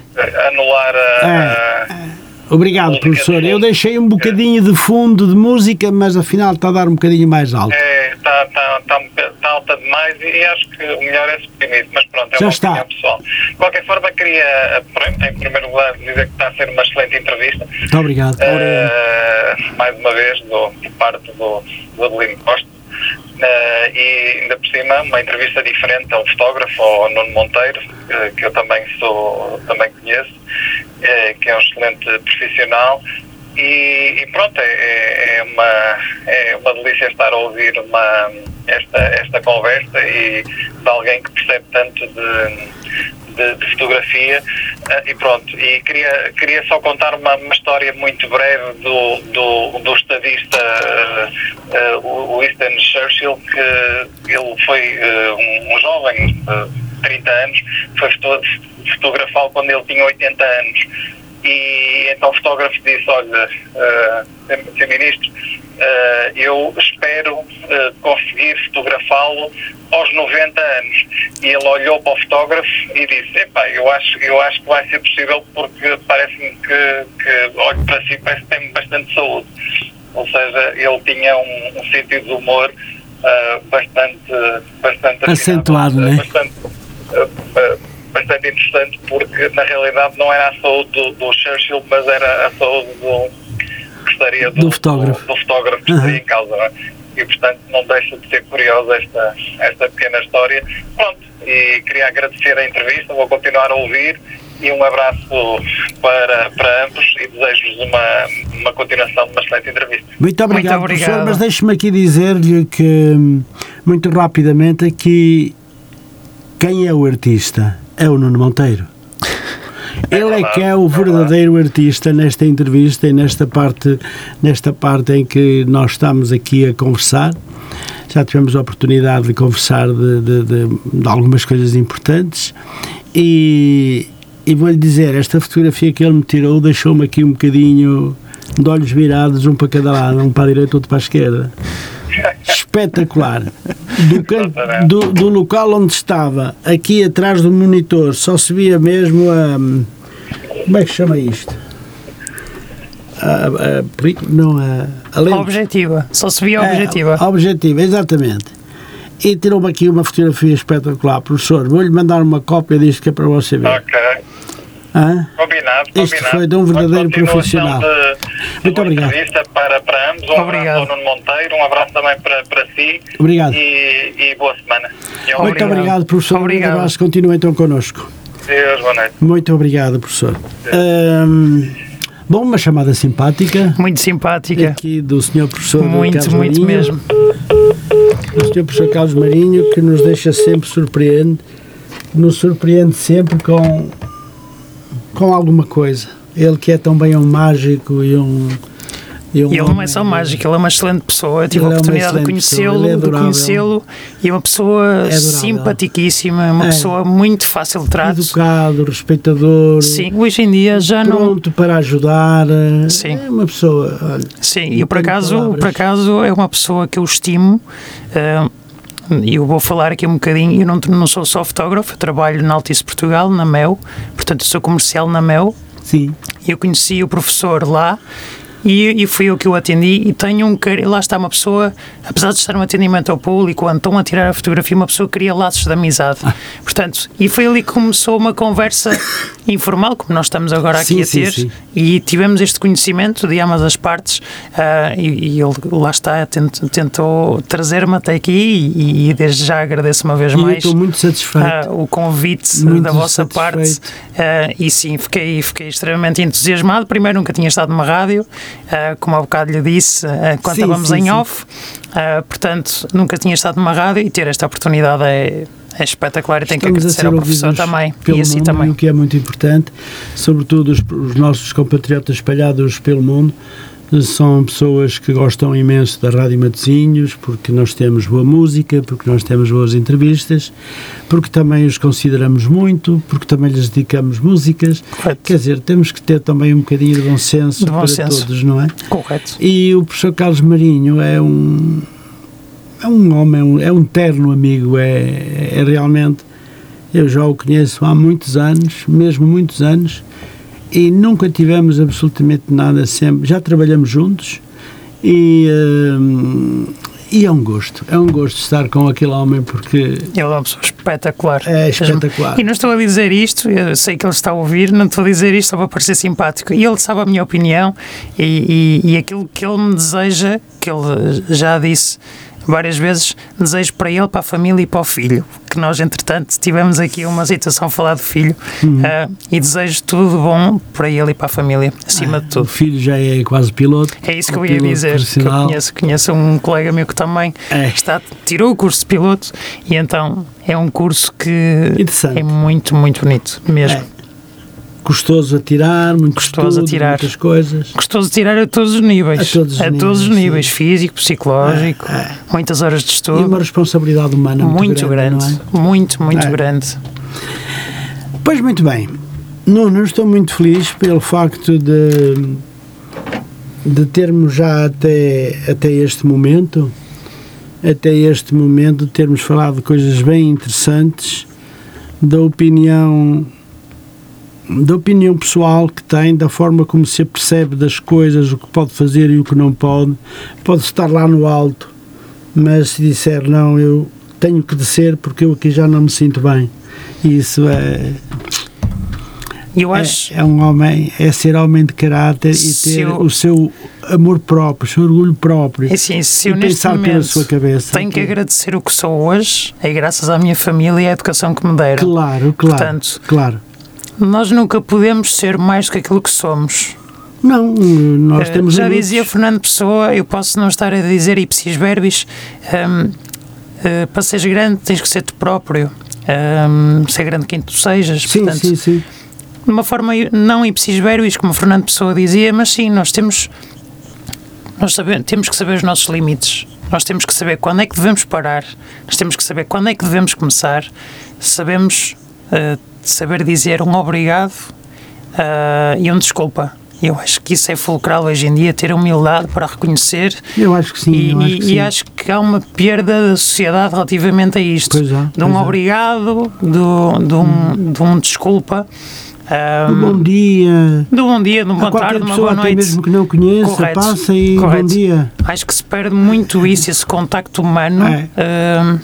Speaker 3: anular a, a-
Speaker 1: Obrigado,
Speaker 3: música
Speaker 1: professor. Eu deixei um bocadinho de fundo de música, mas afinal está a dar um bocadinho mais alto.
Speaker 3: é, está, está, está, está alta demais e, e acho que o melhor é suprimir mas pronto, é
Speaker 1: Já
Speaker 3: uma
Speaker 1: está.
Speaker 3: pessoal. De qualquer forma, queria, pronto, em primeiro lugar, dizer que está a ser uma excelente entrevista.
Speaker 1: Muito obrigado.
Speaker 3: Eh, mais uma vez, do, por parte do, do Adelino Costa. Eh, e ainda por cima, uma entrevista diferente a um fotógrafo, ao Nuno Monteiro, eh, que eu também sou, também conheço, eh, que é um excelente profissional. E, e pronto, é, é, é uma, é uma delícia estar a ouvir uma, esta, esta conversa e de alguém que percebe tanto de, de, de fotografia eh, e pronto, e queria, queria só contar uma, uma história muito breve do, do, do estadista eh, o Winston Churchill, que ele foi eh, um, um jovem de 30 anos, foi foto- fotografá-lo quando ele tinha 80 anos. E então o fotógrafo disse, olha, uh, Sr. Ministro, eh, eu espero eh, conseguir fotografá-lo aos 90 anos. E ele olhou para o fotógrafo e disse, epá, eu acho, eu acho que vai ser possível porque parece-me que, que olho para si parece que tem bastante saúde. Ou seja, ele tinha um, um sentido de humor bastante, bastante
Speaker 1: Acentuado,
Speaker 3: afinado,
Speaker 1: né?
Speaker 3: Bastante, bastante interessante porque na realidade não era a saúde do, do Churchill, mas era a saúde do, que estaria do,
Speaker 1: Do fotógrafo.
Speaker 3: do, do fotógrafo que
Speaker 1: Uhum.
Speaker 3: estaria em causa. Não é? E portanto não deixa de ser curiosa esta, esta pequena história. Pronto, e queria agradecer a entrevista, vou continuar a ouvir e um abraço para, para ambos e desejo-vos uma, uma continuação de uma excelente entrevista.
Speaker 1: Muito obrigado,
Speaker 2: Muito
Speaker 1: professor.
Speaker 2: obrigado.
Speaker 1: Mas deixe-me aqui dizer-lhe que, hum, muito rapidamente, aqui quem é o artista? É o Nuno Monteiro. Ele é que é o verdadeiro artista nesta entrevista e nesta parte, nesta parte em que nós estamos aqui a conversar. Já tivemos a oportunidade de conversar de, de- de- de algumas coisas importantes e, e vou-lhe dizer, esta fotografia que ele me tirou deixou-me aqui um bocadinho de olhos virados, um para cada lado, um para a direita, outro para a esquerda. Espetacular. Do, can- do, do local onde estava, aqui atrás do monitor, só se via mesmo a. Como é que se chama isto? A, a, não, a, a lente.
Speaker 2: Objetiva. Só se via
Speaker 1: É,
Speaker 2: objetiva.
Speaker 1: objetiva, exatamente. E tirou-me aqui uma fotografia espetacular, professor. Vou-lhe mandar uma cópia disto que é para você ver.
Speaker 3: Ok,
Speaker 1: Hã?
Speaker 3: combinado.
Speaker 1: Isto
Speaker 3: combinado.
Speaker 1: foi de um verdadeiro profissional.
Speaker 3: De, de
Speaker 1: Muito obrigado.
Speaker 3: entrevista para, para ambos. Um
Speaker 2: Obrigado.
Speaker 3: abraço ao Nuno Monteiro, um abraço também para, para si
Speaker 1: Obrigado.
Speaker 3: e, e boa semana. E um
Speaker 1: Muito
Speaker 2: Obrigado.
Speaker 1: obrigado, professor.
Speaker 2: Obrigado.
Speaker 1: Um abraço. Continua então connosco.
Speaker 3: Deus, boa noite.
Speaker 1: Muito obrigado, professor. Ahm, bom, uma chamada simpática
Speaker 2: Muito simpática.
Speaker 1: aqui do Sr. Professor
Speaker 2: Muito,
Speaker 1: Carlos
Speaker 2: muito
Speaker 1: Marinho,
Speaker 2: mesmo.
Speaker 1: Do Sr. Professor Carlos Marinho, que nos deixa sempre surpreende, nos surpreende sempre com, com alguma coisa. Ele que é também um mágico e um. E, um
Speaker 2: E ele não é só mágico, ele é uma excelente pessoa. Eu tive a
Speaker 1: é
Speaker 2: oportunidade de
Speaker 1: é
Speaker 2: conhecê-lo, de conhecê-lo e é uma pessoa
Speaker 1: adorável.
Speaker 2: simpaticíssima, uma
Speaker 1: É.
Speaker 2: pessoa muito fácil de trato.
Speaker 1: Educado, respeitador,
Speaker 2: Sim, hoje em dia já não.
Speaker 1: pronto para ajudar.
Speaker 2: Sim.
Speaker 1: É uma pessoa. Olha,
Speaker 2: Sim, e por acaso,
Speaker 1: palavras.
Speaker 2: por acaso é uma pessoa que eu estimo. eh, E eu vou falar aqui um bocadinho. Eu não, não sou só fotógrafo, eu trabalho na Altice Portugal, na MEL, portanto, sou comercial na MEL.
Speaker 1: sim.
Speaker 2: E eu conheci o professor lá e, e fui eu que o atendi e tenho um carinho, lá está uma pessoa, apesar de estar um atendimento ao público, estão a tirar a fotografia, uma pessoa cria laços de amizade. Portanto, e foi ali que começou uma conversa informal, como nós estamos agora aqui
Speaker 1: Sim,
Speaker 2: a
Speaker 1: sim,
Speaker 2: ter,
Speaker 1: sim.
Speaker 2: e tivemos este conhecimento de ambas as partes ah, e, e ele lá está, tent- tentou trazer-me até aqui e, e desde já agradeço uma vez
Speaker 1: E
Speaker 2: mais
Speaker 1: estou muito satisfeito.
Speaker 2: ah, o convite
Speaker 1: Muito
Speaker 2: da vossa parte ah, e sim, fiquei, fiquei extremamente entusiasmado. Primeiro, nunca tinha estado numa rádio, ah, como há bocado lhe disse, ah, quando
Speaker 1: Sim,
Speaker 2: estávamos
Speaker 1: sim,
Speaker 2: em
Speaker 1: sim.
Speaker 2: off, Ah, portanto, nunca tinha estado numa rádio e ter esta oportunidade é, é espetacular e tenho que agradecer ao professor também e assim
Speaker 1: mundo,
Speaker 2: também.
Speaker 1: o que é muito importante, sobretudo os, os nossos compatriotas espalhados pelo mundo, são pessoas que gostam imenso da Rádio Matosinhos, porque nós temos boa música, porque nós temos boas entrevistas, porque também os consideramos muito, porque também lhes dedicamos músicas.
Speaker 2: Correto.
Speaker 1: Quer dizer, temos que ter também um bocadinho de bom senso
Speaker 2: De bom
Speaker 1: para
Speaker 2: senso.
Speaker 1: todos, não é?
Speaker 2: Correto.
Speaker 1: E o professor Carlos Marinho é um é um homem, é um, é um terno amigo, é, é realmente eu já o conheço há muitos anos, mesmo muitos anos, e nunca tivemos absolutamente nada sempre. Já trabalhamos juntos e, hum, e é um gosto, é um gosto estar com aquele homem porque
Speaker 2: Ele é uma pessoa espetacular.
Speaker 1: é espetacular.
Speaker 2: E não estou a dizer isto, eu sei que ele está a ouvir, não estou a dizer isto só para parecer simpático. E ele sabe a minha opinião e, e, e aquilo que ele me deseja, que ele já disse várias vezes, desejo para ele, para a família e para o filho. Que nós, entretanto, tivemos aqui uma situação a falar do filho
Speaker 1: Uhum.
Speaker 2: ah, e desejo tudo bom para ele e para a família, acima de
Speaker 1: O
Speaker 2: tudo.
Speaker 1: filho já é quase piloto.
Speaker 2: É isso que eu ia dizer. Que eu conheço, conheço um colega meu que também
Speaker 1: É.
Speaker 2: está, tirou o curso de piloto e então é um curso que é muito, muito bonito mesmo.
Speaker 1: É. Custoso a tirar, muito
Speaker 2: Custoso a tirar.
Speaker 1: muitas coisas.
Speaker 2: Gostoso de tirar a todos os níveis.
Speaker 1: A todos os
Speaker 2: a
Speaker 1: níveis,
Speaker 2: todos os níveis, físico, psicológico,
Speaker 1: É, é.
Speaker 2: muitas horas de
Speaker 1: E
Speaker 2: estudo.
Speaker 1: uma responsabilidade humana muito,
Speaker 2: muito grande,
Speaker 1: não é?
Speaker 2: muito, muito
Speaker 1: É.
Speaker 2: grande.
Speaker 1: Pois muito bem. Nuno, estou muito feliz pelo facto de, de termos já até, até este momento, até este momento, termos falado de coisas bem interessantes, da opinião da opinião pessoal que tem, da forma como se apercebe das coisas, o que pode fazer e o que não pode. Pode estar lá no alto, mas se disser não, eu tenho que descer porque eu aqui já não me sinto bem. Isso é,
Speaker 2: eu acho,
Speaker 1: é, é um homem, é ser homem de caráter e ter
Speaker 2: eu-
Speaker 1: o seu amor próprio, o seu orgulho próprio.
Speaker 2: é assim, se eu
Speaker 1: e
Speaker 2: neste
Speaker 1: pensar pela sua cabeça.
Speaker 2: tenho que agradecer o que sou hoje, é graças à minha família e à educação que me deram.
Speaker 1: Claro, claro.
Speaker 2: Portanto,
Speaker 1: claro.
Speaker 2: Nós nunca podemos ser mais do que aquilo que somos.
Speaker 1: Não, nós
Speaker 2: Eh,
Speaker 1: temos
Speaker 2: Já
Speaker 1: limites.
Speaker 2: dizia Fernando Pessoa, eu posso não estar a dizer ipsis verbis, hum, eh, para seres grande tens que ser tu próprio, hum, ser grande quem tu sejas.
Speaker 1: Sim,
Speaker 2: Portanto,
Speaker 1: sim, sim.
Speaker 2: de uma forma não ipsis verbis, como Fernando Pessoa dizia, mas sim, nós temos, nós sabe- temos que saber os nossos limites. Nós temos que saber quando é que devemos parar, nós temos que saber quando é que devemos começar, sabemos eh, saber dizer um obrigado eh, e um desculpa. Eu acho que isso é fulcral hoje em dia, ter humildade para reconhecer
Speaker 1: Eu acho que sim.
Speaker 2: e,
Speaker 1: acho que
Speaker 2: e
Speaker 1: sim.
Speaker 2: acho que há uma perda da sociedade relativamente a isto.
Speaker 1: Pois é,
Speaker 2: de um
Speaker 1: é.
Speaker 2: obrigado, do, de, um, de um desculpa, ah,
Speaker 1: Um bom dia.
Speaker 2: de um bom dia, de uma
Speaker 1: Há
Speaker 2: boa tarde, de uma boa noite.
Speaker 1: mesmo que não conheça,
Speaker 2: Correto,
Speaker 1: passa e bom
Speaker 2: correto.
Speaker 1: dia.
Speaker 2: Acho que se perde muito isso, esse contacto humano.
Speaker 1: É.
Speaker 2: ah,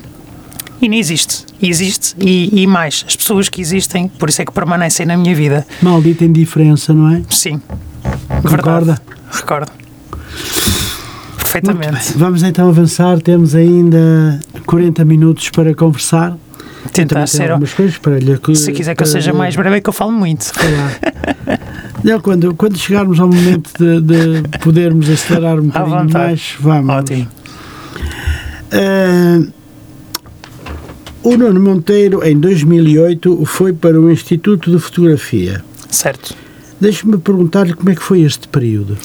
Speaker 2: e não existe. Existe. E, e mais, as pessoas que existem, por isso é que permanecem na minha vida.
Speaker 1: Maldita indiferença, não é?
Speaker 2: Sim. Verdade. Recordo. Perfeitamente.
Speaker 1: Vamos então avançar. Temos ainda 40 minutos para conversar.
Speaker 2: Tentar ser.
Speaker 1: algumas coisas para lhe
Speaker 2: Se quiser que eu seja mais breve, é que eu falo muito.
Speaker 1: Não, quando, quando chegarmos ao momento de, de podermos acelerar um bocadinho mais, vamos.
Speaker 2: Ótimo.
Speaker 1: Ah, o Nuno Monteiro, em 2008, foi para o Instituto de Fotografia.
Speaker 2: Certo.
Speaker 1: Deixe-me perguntar-lhe como é que foi este período.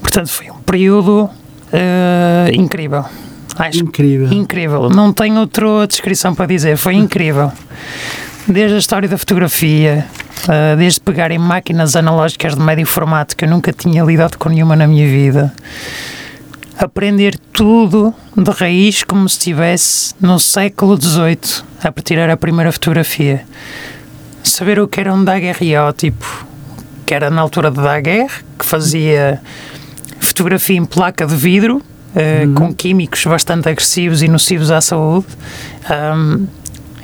Speaker 2: Portanto, foi um período eh, incrível. Acho
Speaker 1: Incrível.
Speaker 2: incrível. Não tenho outra descrição para dizer. Foi incrível. Desde a história da fotografia, eh, desde pegar em máquinas analógicas de médio formato que eu nunca tinha lidado com nenhuma na minha vida, aprender tudo de raiz como se estivesse no século XVIII a tirar a primeira fotografia. Saber o que era um daguerreótipo, que era na altura de Daguerre, que fazia fotografia em placa de vidro, eh, com químicos bastante agressivos e nocivos à saúde. Ahm,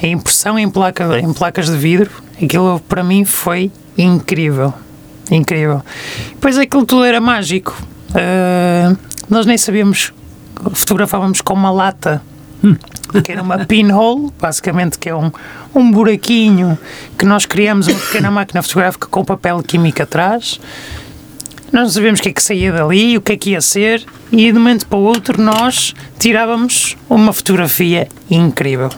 Speaker 2: a impressão em, placa, em placas de vidro, aquilo para mim foi incrível. Incrível. Pois aquilo tudo era mágico. Ah, nós nem sabíamos, fotografávamos com uma lata, que era uma pinhole, basicamente, que é um, um buraquinho que nós criamos uma pequena máquina fotográfica com papel químico atrás. Nós não sabíamos o que é que saía dali, o que é que ia ser, e de um momento para o outro nós tirávamos uma fotografia incrível.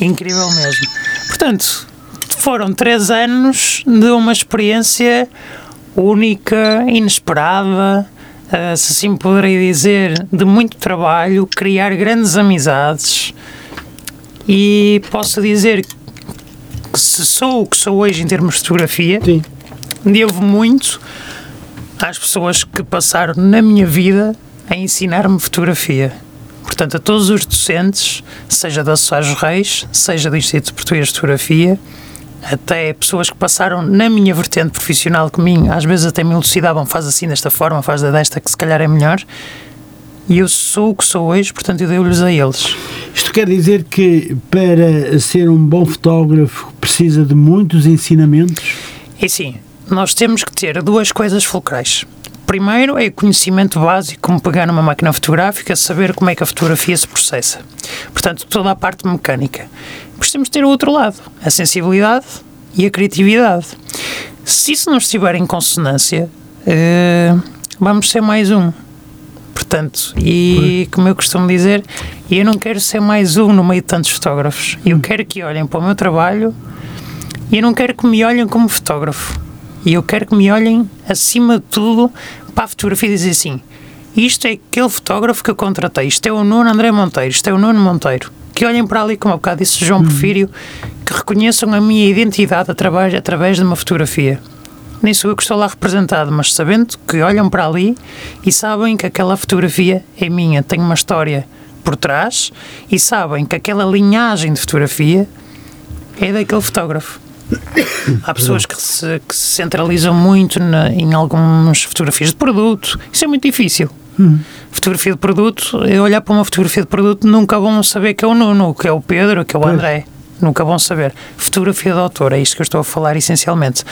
Speaker 2: Incrível mesmo. Portanto, foram três anos de uma experiência única, inesperada, uh, se assim poderei dizer, de muito trabalho, criar grandes amizades e posso dizer que se sou o que sou hoje em termos de fotografia,
Speaker 1: Sim.
Speaker 2: devo muito às pessoas que passaram na minha vida a ensinar-me fotografia. Portanto, a todos os docentes, seja da Soares Reis, seja do Instituto Português de Fotografia, até pessoas que passaram na minha vertente profissional comigo, às vezes até me elucidavam, faz assim desta forma, faz desta, que se calhar é melhor. E eu sou o que sou hoje, portanto eu dei-lhes a eles.
Speaker 1: Isto quer dizer que para ser um bom fotógrafo precisa de muitos ensinamentos?
Speaker 2: E sim, nós temos que ter duas coisas fulcrais. Primeiro é o conhecimento básico, como pegar numa máquina fotográfica, saber como é que a fotografia se processa. Portanto, toda a parte mecânica. De ter o outro lado, a sensibilidade e a criatividade. Se isso não estiver em consonância, eh, vamos ser mais um. Portanto, e como eu costumo dizer, eu não quero ser mais um no meio de tantos fotógrafos. Eu quero que olhem para o meu trabalho e eu não quero que me olhem como fotógrafo. E eu quero que me olhem, acima de tudo, para a fotografia e dizer assim: isto é aquele fotógrafo que eu contratei, isto é o Nuno André Monteiro, isto é o Nuno Monteiro. Que olhem para ali, como há bocado disse João Porfírio, que reconheçam a minha identidade através, através de uma fotografia. Nem sou eu que estou lá representado, mas sabendo que olham para ali e sabem que aquela fotografia é minha, tem uma história por trás e sabem que aquela linhagem de fotografia é daquele fotógrafo. Há pessoas que se, que se centralizam muito na- em algumas fotografias de produto. Isso é muito difícil. Fotografia de produto, eu olhar para uma fotografia de produto, nunca vão saber que é o Nuno, que é o Pedro, que é o André. Nunca vão saber. Fotografia de autor, é isto que eu estou a falar essencialmente.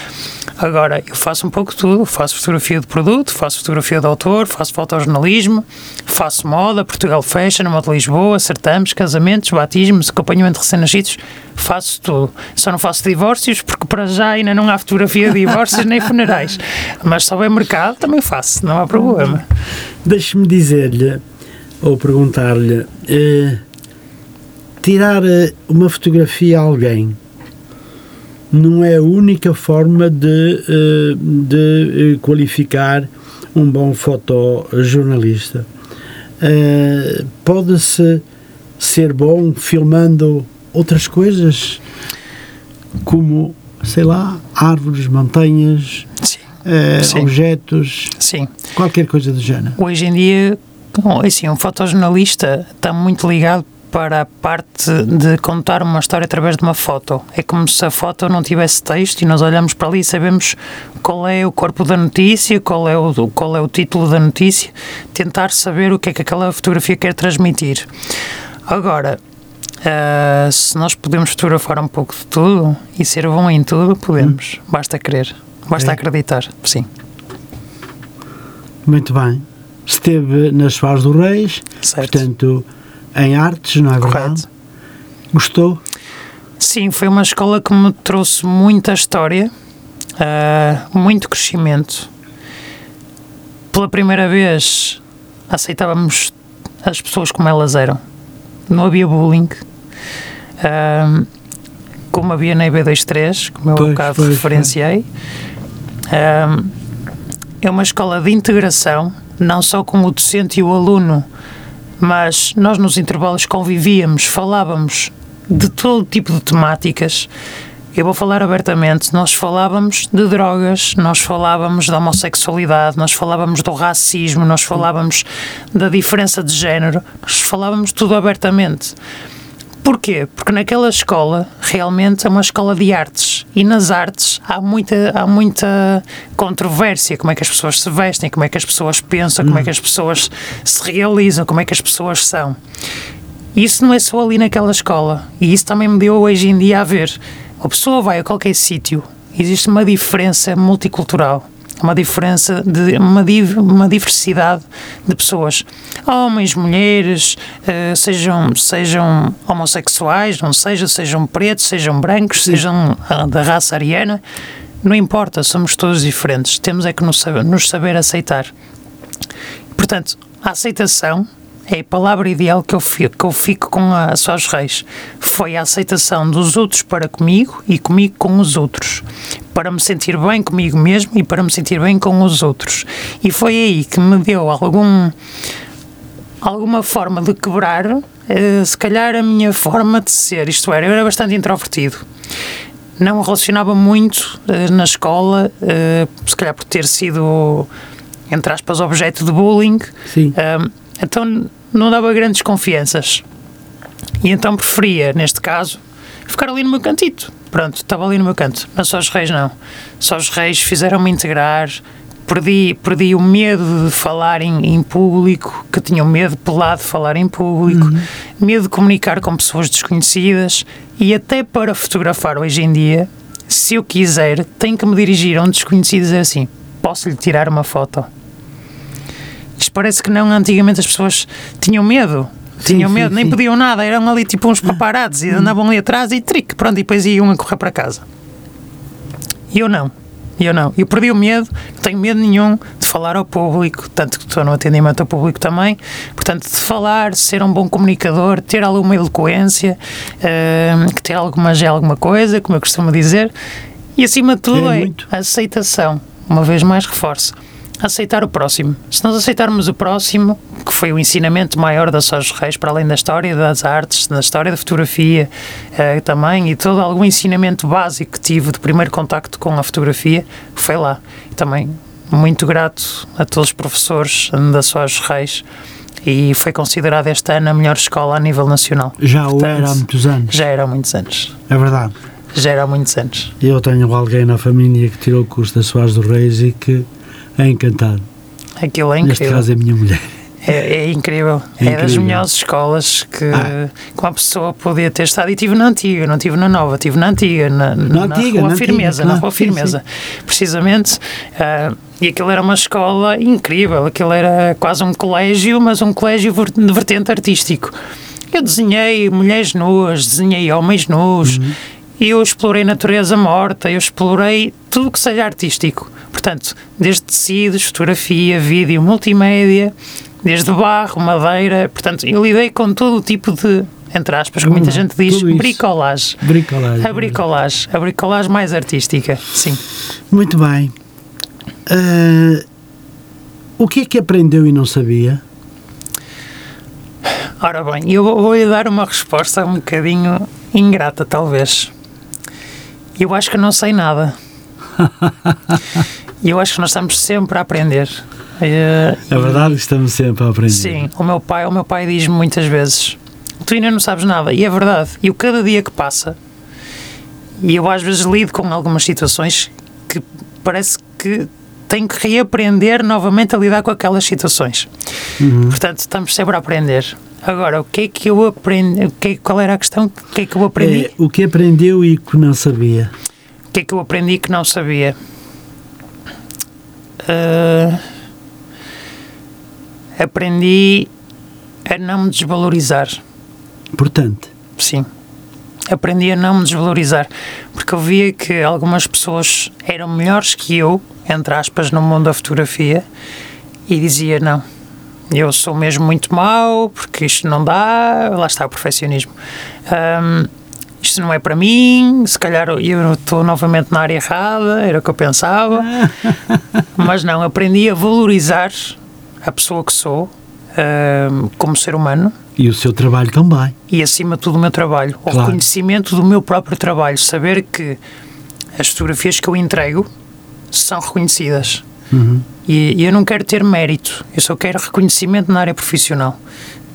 Speaker 2: Agora, eu faço um pouco de tudo. Faço fotografia de produto, faço fotografia de autor, faço fotojornalismo, faço moda, Portugal Fashion, Moda Lisboa, certames, casamentos, batismos, acompanhamento de recém-nascidos. Faço tudo. Só não faço divórcios, porque para já ainda não há fotografia de divórcios nem funerais. Mas se houver mercado, também faço, não há problema.
Speaker 1: Deixe-me dizer-lhe, ou perguntar-lhe, eh, tirar eh, uma fotografia a alguém não é a única forma de, eh, de eh, qualificar um bom fotojornalista. Pode-se ser bom filmando outras coisas, como, sei lá, árvores, montanhas,
Speaker 2: Sim. Sim.
Speaker 1: objetos,
Speaker 2: Sim.
Speaker 1: qualquer coisa do género.
Speaker 2: Hoje em dia, bom, assim, um fotojornalista está muito ligado para a parte de contar uma história através de uma foto. É como se a foto não tivesse texto e nós olhamos para ali e sabemos qual é o corpo da notícia, qual é o, qual é o título da notícia, tentar saber o que é que aquela fotografia quer transmitir. Agora, ah, se nós podemos fotografar um pouco de tudo e ser bom em tudo, podemos. Basta querer, basta
Speaker 1: É.
Speaker 2: acreditar, sim.
Speaker 1: Muito bem. Esteve nas Soares do Reis,
Speaker 2: Certo.
Speaker 1: portanto, em artes, não é verdade?
Speaker 2: Correto.
Speaker 1: Gostou?
Speaker 2: Sim, foi uma escola que me trouxe muita história, ah, muito crescimento. Pela primeira vez aceitávamos as pessoas como elas eram. Não havia bullying. Ah, como havia na IB23, como eu
Speaker 1: Pois,
Speaker 2: bocado
Speaker 1: pois,
Speaker 2: referenciei. Ah, é uma escola de integração, não só com o docente e o aluno, mas nós nos intervalos convivíamos, falávamos de todo tipo de temáticas. Eu vou falar abertamente. Nós falávamos de drogas, nós falávamos da homossexualidade, nós falávamos do racismo, nós falávamos da diferença de género, nós falávamos tudo abertamente. Porquê? Porque naquela escola realmente é uma escola de artes e nas artes há muita, há muita controvérsia. Como é que as pessoas se vestem, como é que as pessoas pensam, como é que as pessoas se realizam, como é que as pessoas são. Isso não é só ali naquela escola e isso também me deu hoje em dia a ver. A pessoa vai a qualquer sítio, existe uma diferença multicultural uma diferença de uma, div- uma diversidade de pessoas, homens, mulheres, eh, sejam sejam homossexuais, não seja, sejam pretos, sejam brancos, sejam ah, da raça ariana, não importa, somos todos diferentes. Temos é que nos saber, nos saber aceitar. Portanto, a aceitação é a palavra ideal que eu fico, que eu fico com a Soares Reis. Foi a aceitação dos outros para comigo e comigo com os outros. para me sentir bem comigo mesmo e para me sentir bem com os outros. E foi aí que me deu algum alguma forma de quebrar, uh, se calhar, a minha forma de ser. Isto era, eu era bastante introvertido. Não me relacionava muito uh, na escola, uh, se calhar por ter sido, entre aspas, objeto de bullying.
Speaker 1: Sim.
Speaker 2: então não dava grandes confianças. E então preferia, neste caso, ficar ali no meu cantito. Pronto, estava ali no meu canto. Mas só os reis não. Só os reis fizeram-me integrar, perdi, perdi o medo de falar em, em público, que tinha o medo pelado de falar em público, uhum. medo de comunicar com pessoas desconhecidas e até para fotografar hoje em dia, se eu quiser, tenho que me dirigir a um desconhecido e dizer assim: posso lhe tirar uma foto? Isto parece que não, antigamente as pessoas tinham medo. Tinham sim, medo, sim, nem sim. pediam nada, eram ali tipo uns e andavam ali atrás e trique, pronto, e depois iam a correr para casa. E eu não. E eu não. Eu perdi o medo, não tenho medo nenhum de falar ao público, tanto que estou no atendimento ao público também. Portanto, de falar, ser um bom comunicador, ter alguma eloquência, uh, ter alguma, alguma coisa, como eu costumo dizer. E acima de tudo é, é a aceitação. Uma vez mais reforço aceitar o próximo. Se nós aceitarmos o próximo, que foi o ensinamento maior da Sós Reis, para além da história das artes, da história da fotografia eh, também, e todo algum ensinamento básico que tive de primeiro contacto com a fotografia, foi lá. E também muito grato a todos os professores da Sós Reis e foi considerada este ano a melhor escola a nível nacional.
Speaker 1: Já Portanto, o era há muitos anos.
Speaker 2: Já era há muitos anos.
Speaker 1: É verdade.
Speaker 2: Já era há muitos anos.
Speaker 1: Eu tenho alguém na família que tirou o curso da Soares do Reis e que é encantado.
Speaker 2: Aquilo é incrível.
Speaker 1: Neste caso é a minha mulher.
Speaker 2: É, é, incrível. É, é das melhores escolas que, ah. que uma pessoa podia ter estado. E tive na antiga, não tive na nova, tive na antiga, na, na, na antiga, Rua na Firmeza, antiga, na Rua Firmeza. Sim, sim. Precisamente. Uh, e aquilo era uma escola incrível, aquilo era quase um colégio, mas um colégio de vertente artístico. Eu desenhei mulheres nuas, desenhei homens nus, uhum. Eu explorei natureza morta, eu explorei tudo que seja artístico. Portanto, desde tecidos, fotografia, vídeo, multimédia, desde barro, madeira, portanto, eu lidei com todo o tipo de, entre aspas, como muita gente diz, bricolagem.
Speaker 1: Bricolagem.
Speaker 2: A bricolagem, a bricolagem mais artística, sim.
Speaker 1: Muito bem. Uh, o que é que aprendeu e não sabia?
Speaker 2: Ora bem, eu vou-lhe dar uma resposta um bocadinho ingrata, talvez. Eu acho que não sei nada. Eu acho que nós estamos sempre a aprender.
Speaker 1: É verdade que estamos sempre a aprender.
Speaker 2: Sim, o meu pai, o meu pai diz-me muitas vezes: tu ainda não sabes nada, e é verdade. E o cada dia que passa, e eu às vezes lido com algumas situações que parece que tenho que reaprender novamente a lidar com aquelas situações. Uhum. Portanto, estamos sempre a aprender. Agora, o que é que eu aprendi? O que, qual era a questão? O que é que eu aprendi? É,
Speaker 1: o que aprendeu e que não sabia?
Speaker 2: O que é que eu aprendi que não sabia? uh, aprendi a não me desvalorizar.
Speaker 1: Importante.
Speaker 2: Sim. Aprendi a não me desvalorizar. Porque eu via que algumas pessoas eram melhores que eu, entre aspas, no mundo da fotografia, e dizia: não, eu sou mesmo muito mau, porque isto não dá, lá está o perfeccionismo. Um, isto não é para mim, se calhar eu estou novamente na área errada, era o que eu pensava. Mas não, aprendi a valorizar a pessoa que sou uh, como ser humano.
Speaker 1: E o seu trabalho também.
Speaker 2: E acima de tudo o meu trabalho. Claro. O reconhecimento do meu próprio trabalho. Saber que as fotografias que eu entrego são reconhecidas. Uhum. E, e eu não quero ter mérito, eu só quero reconhecimento na área profissional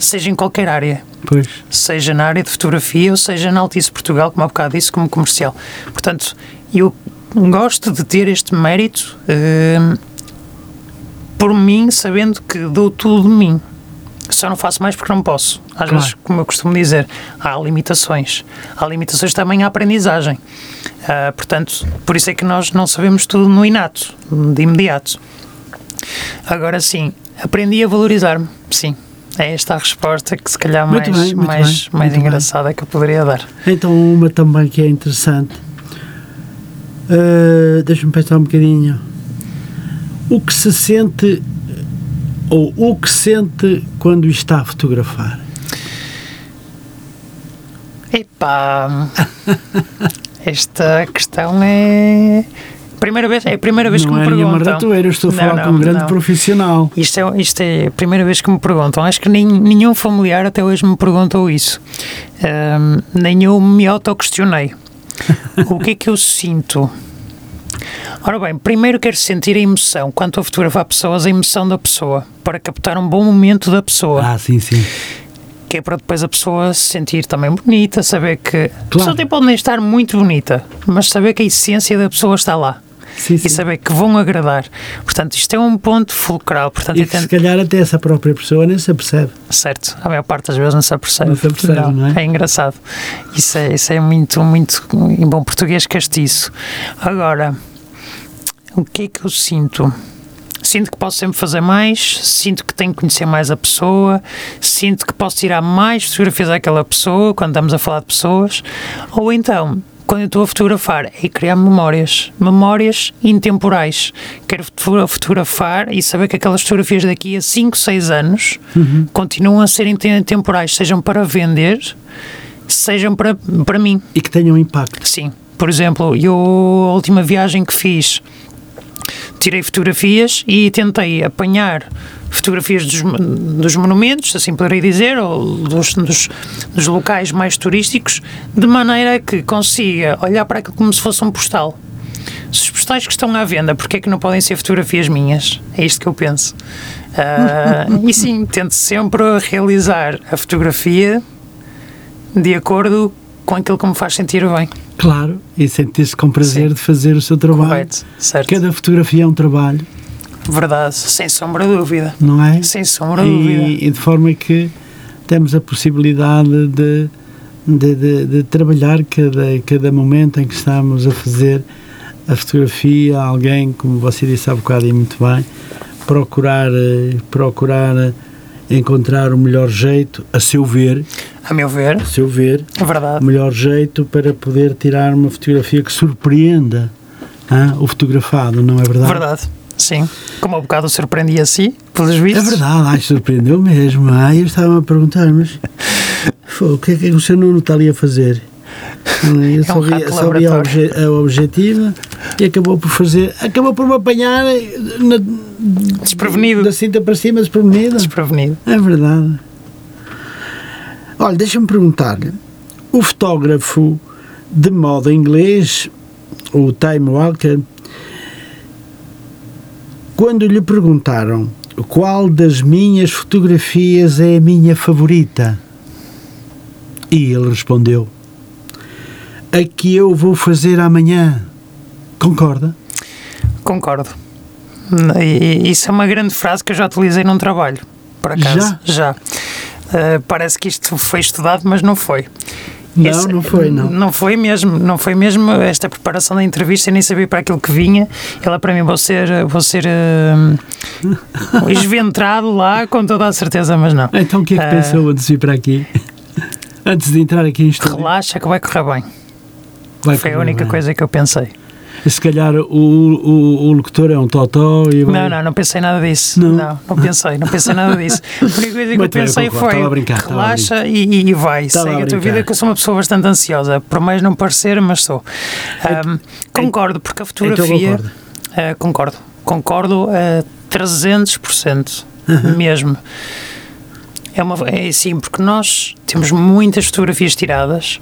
Speaker 2: seja em qualquer área.
Speaker 1: Pois.
Speaker 2: Seja na área de fotografia ou seja na Altice Portugal, como há bocado disse, como comercial. Portanto, eu gosto de ter este mérito uh, por mim, sabendo que dou tudo de mim. Só não faço mais porque não posso. Às claro. vezes, como eu costumo dizer, há limitações. Há limitações também à aprendizagem. Uh, portanto, por isso é que nós não sabemos tudo no inato, de imediato. Agora sim, aprendi a valorizar-me, sim. É esta a resposta que se calhar mais, bem, mais, bem, mais engraçada bem. que eu poderia dar.
Speaker 1: Então uma também que é interessante. Uh, Deixa-me pensar um bocadinho. O que se sente ou o que sente quando está a fotografar?
Speaker 2: Epá, Esta questão é. Primeira vez, é a primeira vez
Speaker 1: não
Speaker 2: que me
Speaker 1: é
Speaker 2: perguntam.
Speaker 1: ratoeira, estou a
Speaker 2: Não,
Speaker 1: falar
Speaker 2: não,
Speaker 1: com um grande
Speaker 2: não.
Speaker 1: profissional.
Speaker 2: Isto é, isto é a primeira vez que me perguntam. Acho que nem, nenhum familiar até hoje me perguntou isso. Ahm, nem eu me autoquestionei. o que é que eu sinto? Ora bem, primeiro quero sentir a emoção. Quando estou a fotografar pessoas, a emoção da pessoa. Para captar um bom momento da pessoa.
Speaker 1: Ah, sim, sim.
Speaker 2: Que é para depois a pessoa se sentir também bonita, saber que. A pessoa
Speaker 1: Claro.
Speaker 2: até pode nem estar muito bonita, mas saber que a essência da pessoa está lá.
Speaker 1: sim, sim.
Speaker 2: E saber que vão agradar. Portanto, isto é um ponto fulcral. Portanto,
Speaker 1: E que se
Speaker 2: tento-
Speaker 1: calhar até essa própria pessoa nem se apercebe.
Speaker 2: Certo, a maior parte das vezes não se apercebe.
Speaker 1: Não se apercebe, não é?
Speaker 2: engraçado. Isso é, isso é muito, muito, em bom português, castiço. Agora, o que é que eu sinto? Sinto que posso sempre fazer mais, sinto que tenho que conhecer mais a pessoa, sinto que posso tirar mais fotografias daquela pessoa quando estamos a falar de pessoas, ou então, quando eu estou a fotografar, é criar memórias, memórias intemporais. Quero foto- fotografar e saber que aquelas fotografias daqui a 5, 6 anos continuam a ser intem- temporais, sejam para vender, sejam para, para mim.
Speaker 1: E que tenham impacto.
Speaker 2: Sim. Por exemplo, eu, a última viagem que fiz, tirei fotografias e tentei apanhar fotografias dos, dos monumentos, assim poderei dizer, ou dos, dos, dos locais mais turísticos, de maneira que consiga olhar para aquilo como se fosse um postal. Se os postais que estão à venda, porque é que não podem ser fotografias minhas? É isto que eu penso. Ah, e sim, tento sempre realizar a fotografia de acordo com aquilo que me faz sentir bem.
Speaker 1: Claro, e sentir-se com prazer
Speaker 2: Sim.
Speaker 1: de fazer o seu trabalho.
Speaker 2: Correto, certo.
Speaker 1: Cada fotografia é um trabalho,
Speaker 2: Verdade, sem sombra de dúvida.
Speaker 1: não é?
Speaker 2: Sem sombra de dúvida.
Speaker 1: E, de forma que temos a possibilidade de, de, de- de trabalhar cada, cada momento em que estamos a fazer a fotografia a alguém, como você disse há bocado e muito bem, procurar, eh, procurar eh, encontrar o melhor jeito, a seu ver,
Speaker 2: A meu ver,
Speaker 1: a seu ver,
Speaker 2: é
Speaker 1: o
Speaker 2: verdade.
Speaker 1: melhor jeito para poder tirar uma fotografia que surpreenda ah, o fotografado, não é verdade?
Speaker 2: Verdade, sim. Como há bocado surpreendi a si, pelos
Speaker 1: É
Speaker 2: vistos.
Speaker 1: verdade, ai, surpreendeu mesmo. Ai, eu estava a perguntar, mas o que é que o seu Nuno está ali a fazer? Eu só
Speaker 2: um
Speaker 1: vi, só vi a, obje, a objetiva e acabou por fazer, acabou por me apanhar na,
Speaker 2: Desprevenido.
Speaker 1: da cinta para cima, desprevenido.
Speaker 2: Desprevenido.
Speaker 1: É verdade. Olha, deixa-me perguntar-lhe: o fotógrafo de moda inglês, o Time Walker, quando lhe perguntaram qual das minhas fotografias é a minha favorita, e ele respondeu: a que eu vou fazer amanhã. Concorda?
Speaker 2: Concordo. Isso é uma grande frase que eu já utilizei num trabalho, por acaso. Já? Uh, parece que isto foi estudado, mas não foi.
Speaker 1: Não,
Speaker 2: Esse-
Speaker 1: não foi, não.
Speaker 2: Não foi mesmo, não foi mesmo esta preparação da entrevista, eu nem sabia para aquilo que vinha. Ela para mim vou ser, vou ser uh, esventrado lá com toda a certeza, mas não.
Speaker 1: Então o que é que
Speaker 2: Ah.
Speaker 1: pensou antes de vir para aqui? Antes de entrar aqui em estúdio?
Speaker 2: Relaxa que vai correr bem.
Speaker 1: Vai
Speaker 2: Foi a
Speaker 1: correr
Speaker 2: única
Speaker 1: bem.
Speaker 2: coisa que eu pensei.
Speaker 1: Se calhar o, o, o locutor é um totó e vai...
Speaker 2: Não, não, não pensei nada disso.
Speaker 1: Não?
Speaker 2: Não, não, pensei, não pensei nada disso. A única coisa que eu
Speaker 1: bem,
Speaker 2: pensei
Speaker 1: concordo.
Speaker 2: foi
Speaker 1: brincar,
Speaker 2: relaxa e, e vai,
Speaker 1: Estava
Speaker 2: segue
Speaker 1: a
Speaker 2: a tua vida, que eu sou uma pessoa bastante ansiosa, por mais não parecer, mas sou. Ahm, concordo, porque a fotografia.
Speaker 1: concorda.
Speaker 2: ah, concordo, concordo a 300% mesmo. É, uma, é assim, porque nós temos muitas fotografias tiradas.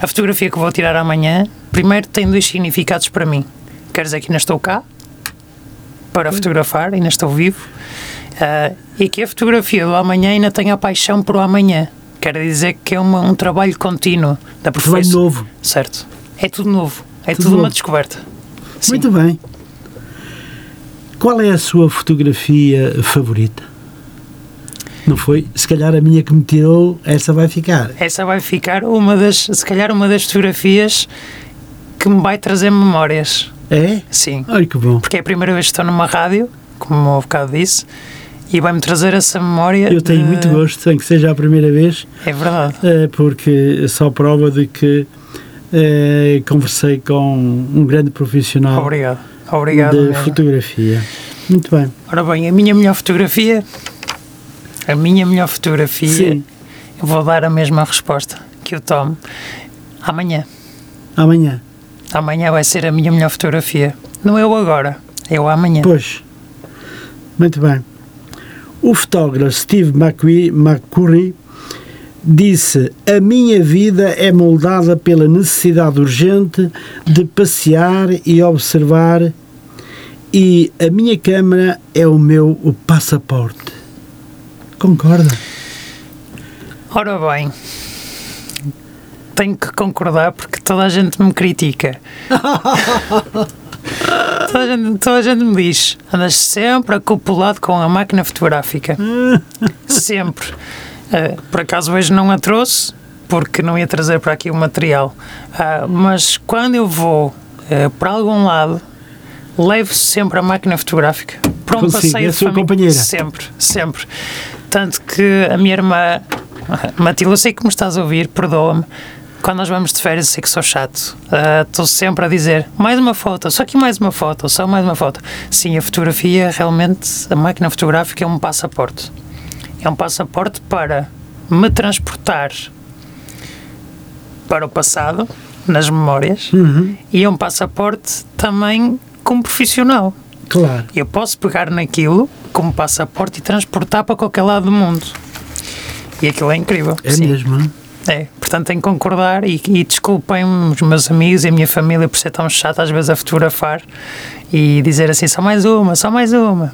Speaker 2: A fotografia que vou tirar amanhã, primeiro tem dois significados para mim. Quer dizer que ainda estou cá para fotografar, ainda estou vivo, ah, e que a fotografia do amanhã ainda tem a paixão por o amanhã. Quer dizer que é uma- um trabalho contínuo da
Speaker 1: Trabalho
Speaker 2: profissão.
Speaker 1: novo.
Speaker 2: Certo. É tudo novo. É
Speaker 1: Tudo
Speaker 2: tudo, uma
Speaker 1: novo.
Speaker 2: descoberta. Sim.
Speaker 1: Muito bem. Qual é a sua fotografia favorita? Não foi? Se calhar a minha que me tirou, essa vai ficar.
Speaker 2: Essa vai ficar uma das, se calhar, uma das fotografias que me vai trazer memórias.
Speaker 1: É?
Speaker 2: Sim.
Speaker 1: Olha que bom.
Speaker 2: Porque é a primeira vez que estou numa rádio, como há bocado disse, e vai-me trazer essa memória.
Speaker 1: Eu tenho
Speaker 2: de-
Speaker 1: muito gosto em que seja a primeira vez,
Speaker 2: É verdade.
Speaker 1: eh, porque só prova de que eh, conversei com um grande profissional
Speaker 2: Obrigado. Obrigado.
Speaker 1: de
Speaker 2: mesmo.
Speaker 1: fotografia. Muito bem.
Speaker 2: Ora bem, a minha melhor fotografia, a minha melhor fotografia,
Speaker 1: Sim.
Speaker 2: eu vou dar a mesma resposta que eu tomo amanhã.
Speaker 1: Amanhã.
Speaker 2: Amanhã vai ser a minha melhor fotografia. Não eu agora, eu amanhã.
Speaker 1: Pois. Muito bem. O fotógrafo Steve McCurry disse: A minha vida é moldada pela necessidade urgente de passear e observar, e a minha câmera é o meu o passaporte. Concorda?
Speaker 2: Ora bem, tenho que concordar porque toda a gente me critica. toda, a gente, toda a gente me diz: andas sempre acoplado com a máquina fotográfica. sempre. Eh, por acaso hoje não a trouxe porque não ia trazer para aqui o material. Ah, mas quando eu vou eh, para algum lado, levo sempre a máquina fotográfica para um
Speaker 1: Consigo,
Speaker 2: passeio
Speaker 1: é a sua companheira.
Speaker 2: Sempre, sempre. Tanto que a minha irmã, Matilde, eu sei que me estás a ouvir, perdoa-me. Quando nós vamos de férias, eu sei que sou chato. Ah, Estou sempre a dizer mais uma foto, só que mais uma foto, só mais uma foto. Sim, a fotografia, realmente, a máquina fotográfica é um passaporte. É um passaporte para me transportar para o passado, nas memórias, e é um passaporte também como profissional.
Speaker 1: Claro.
Speaker 2: Eu posso pegar naquilo como passaporte e transportar para qualquer lado do mundo. E aquilo é incrível.
Speaker 1: É
Speaker 2: Sim.
Speaker 1: mesmo. hein?
Speaker 2: É, portanto tenho que concordar e, e desculpem-me os meus amigos e a minha família por ser tão chato às vezes a fotografar e dizer assim, só mais uma, só mais uma.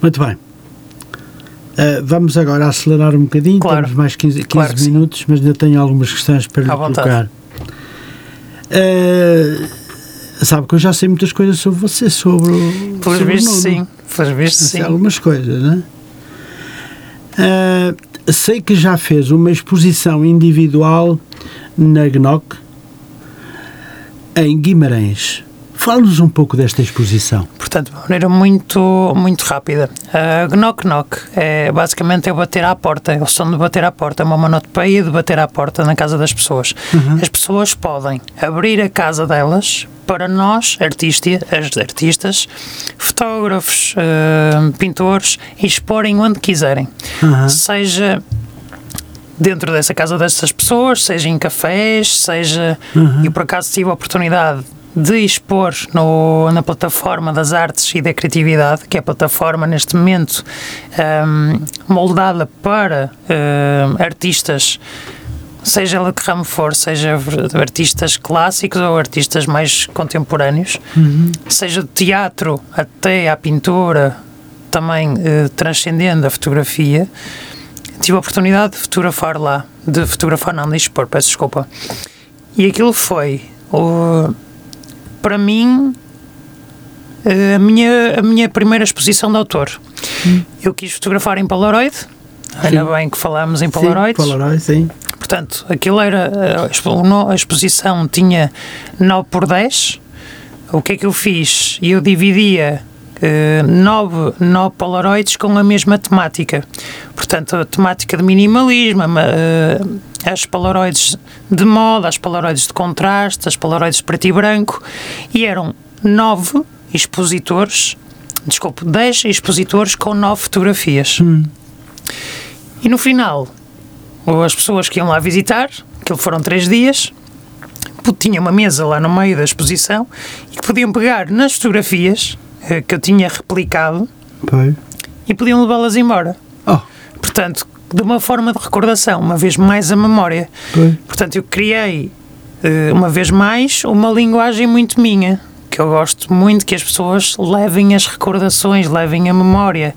Speaker 1: Muito bem. Uh, vamos agora acelerar um bocadinho,
Speaker 2: Claro.
Speaker 1: temos mais 15, 15
Speaker 2: Claro que sim.
Speaker 1: minutos, mas ainda tenho algumas questões para lhe
Speaker 2: vontade.
Speaker 1: colocar. Uh, sabe que eu já sei muitas coisas sobre você, sobre o.
Speaker 2: Pelos vistos,
Speaker 1: Nuno.
Speaker 2: sim. Pelos vistos,
Speaker 1: Sei
Speaker 2: sim.
Speaker 1: algumas coisas, né? Uh, sei que já fez uma exposição individual na GNOC em Guimarães. Fale-nos um pouco desta exposição.
Speaker 2: Portanto, de uma maneira muito, muito rápida. Uh, knock knock é basicamente é bater à porta, é o som de bater à porta, é uma monotopeia de bater à porta na casa das pessoas. As pessoas podem abrir a casa delas para nós, artista, as artistas, fotógrafos, uh, pintores, exporem onde quiserem.
Speaker 1: Aham.
Speaker 2: Seja dentro dessa casa dessas pessoas, seja em cafés, seja. Eu por acaso tive a oportunidade de expor no, na plataforma das artes e da criatividade, que é a plataforma neste momento ahm, moldada para ahm, artistas. Seja ela que ramo for, seja artistas clássicos ou artistas mais contemporâneos, seja do teatro até à pintura, também eh, transcendendo a fotografia, tive a oportunidade de fotografar lá, de fotografar não, de expor, peço desculpa. E aquilo foi, o- para mim, eh, a minha, a minha primeira exposição de autor. Eu quis fotografar em Polaroid, ainda bem que falámos em
Speaker 1: Sim,
Speaker 2: Polaroid.
Speaker 1: Polaroid, sim.
Speaker 2: Portanto, aquilo era. A no- a exposição tinha 9 por 10. O que é que eu fiz? Eu dividia 9, 9 Polaroids com a mesma temática. Portanto, a temática de minimalismo, eh, as Polaroids de moda, as Polaroids de contraste, as Polaroids de preto e branco. E eram 9 expositores, desculpe, 10 expositores com 9 fotografias. E no final, as pessoas que iam lá visitar, aquilo foram três dias, tinha uma mesa lá no meio da exposição e que podiam pegar nas fotografias eh, que eu tinha replicado
Speaker 1: Pois.
Speaker 2: e podiam levá-las embora.
Speaker 1: Oh,
Speaker 2: Portanto, de uma forma de recordação, uma vez mais a memória.
Speaker 1: pois.
Speaker 2: Portanto, eu criei, eh, uma vez mais, uma linguagem muito minha, que eu gosto muito que as pessoas levem as recordações, levem a memória,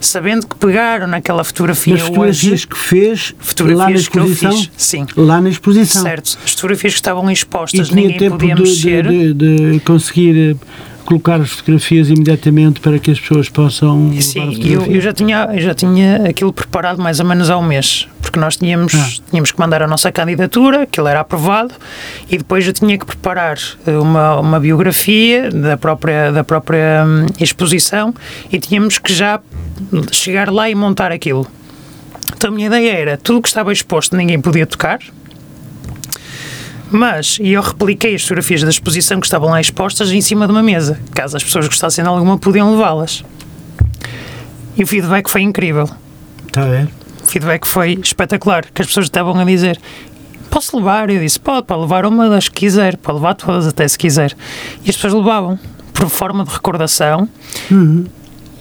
Speaker 2: sabendo que pegaram naquela fotografia
Speaker 1: As fotografias
Speaker 2: hoje.
Speaker 1: que fez
Speaker 2: Fotografias
Speaker 1: lá na
Speaker 2: que eu
Speaker 1: exposição?
Speaker 2: fiz, sim.
Speaker 1: Lá na exposição.
Speaker 2: Certo, as fotografias que estavam
Speaker 1: E
Speaker 2: expostas,
Speaker 1: tinha
Speaker 2: ninguém podia
Speaker 1: de,
Speaker 2: mexer.
Speaker 1: de, de- de conseguir eh, colocar as fotografias imediatamente para que as pessoas possam.
Speaker 2: Sim, eu, eu já tinha, eu já tinha aquilo preparado mais ou menos há um mês, porque nós tínhamos,
Speaker 1: Ah.
Speaker 2: tínhamos que mandar a nossa candidatura, aquilo era aprovado, e depois eu tinha que preparar eh, uma, uma biografia da própria, da própria hum, exposição e tínhamos que já chegar lá e montar aquilo. Então a minha ideia era, tudo que estava exposto ninguém podia tocar, mas e eu repliquei as fotografias da exposição que estavam lá expostas em cima de uma mesa. Caso as pessoas gostassem de alguma, podiam levá-las. E o feedback foi incrível.
Speaker 1: Está a ver?
Speaker 2: O feedback foi espetacular, que as pessoas estavam a dizer posso levar? Eu disse, pode, pode levar uma das que quiser, pode levar todas até se quiser. E as pessoas levavam, por forma de recordação.
Speaker 1: Uhum.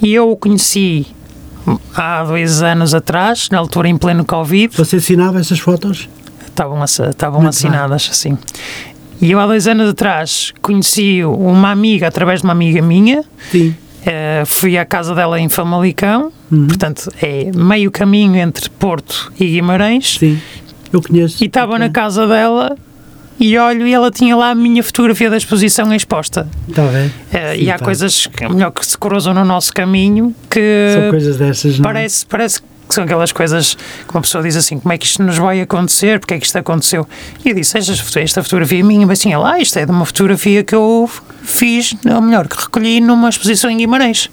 Speaker 2: E eu o conheci há dois anos atrás, na altura em pleno Covid.
Speaker 1: Você assinava essas fotos?
Speaker 2: Estavam, estavam assinadas, assim. E eu há dois anos atrás conheci uma amiga através de uma amiga minha.
Speaker 1: Sim.
Speaker 2: Eh, fui à casa dela em Famalicão,
Speaker 1: Uhum.
Speaker 2: portanto é meio caminho entre Porto e Guimarães.
Speaker 1: Sim. Eu conheço.
Speaker 2: E estava na casa dela e olho e ela tinha lá a minha fotografia da exposição exposta.
Speaker 1: Está bem.
Speaker 2: Eh,
Speaker 1: Sim,
Speaker 2: e há
Speaker 1: tá.
Speaker 2: coisas que, melhor que se cruzam no nosso caminho que
Speaker 1: São coisas dessas, não é?
Speaker 2: parece, parece que são aquelas coisas que uma pessoa diz assim, como é que isto nos vai acontecer, porque é que isto aconteceu? E eu disse, esta, foto- esta fotografia é minha, mas assim, ela, ah, isto é de uma fotografia que eu fiz, ou melhor, que recolhi numa exposição em Guimarães.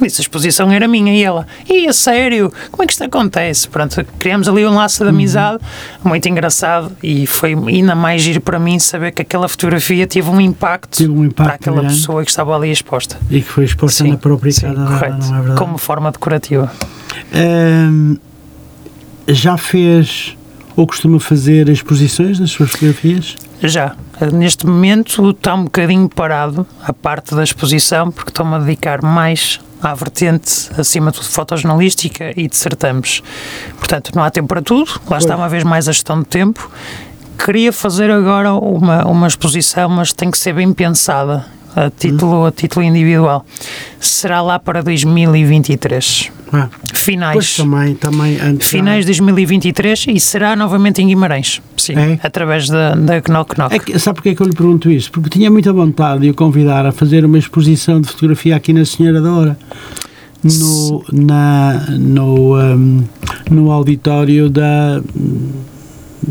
Speaker 2: Disse, a exposição era minha e ela, e a sério, como é que isto acontece? Pronto, criamos ali um laço de amizade muito engraçado e foi ainda mais giro para mim saber que aquela fotografia teve um impacto,
Speaker 1: Teve um impacto
Speaker 2: para aquela
Speaker 1: grande.
Speaker 2: pessoa que estava ali exposta.
Speaker 1: E que foi exposta na própria
Speaker 2: sim,
Speaker 1: casa
Speaker 2: correto,
Speaker 1: não é verdade?
Speaker 2: como forma decorativa.
Speaker 1: Já fez ou costuma fazer exposições das suas fotografias?
Speaker 2: Já. Neste momento está um bocadinho parado a parte da exposição, porque estou-me a dedicar mais à vertente, acima de tudo, fotojornalística e de certames. Portanto, não há tempo para tudo, lá está uma vez mais a gestão de tempo. Queria fazer agora uma, uma exposição, mas tem que ser bem pensada, a título, a título individual. Será lá para 2023.
Speaker 1: Ah,
Speaker 2: Finais.
Speaker 1: pois também, também antes.
Speaker 2: Finais de 2023 e será novamente em Guimarães. Sim,
Speaker 1: É?
Speaker 2: através da, da Knock Knock.
Speaker 1: É que, sabe porque é que eu lhe pergunto isso? Porque tinha muita vontade de o convidar a fazer uma exposição de fotografia aqui na Senhora da Hora. No, na, no, ahm, no auditório da,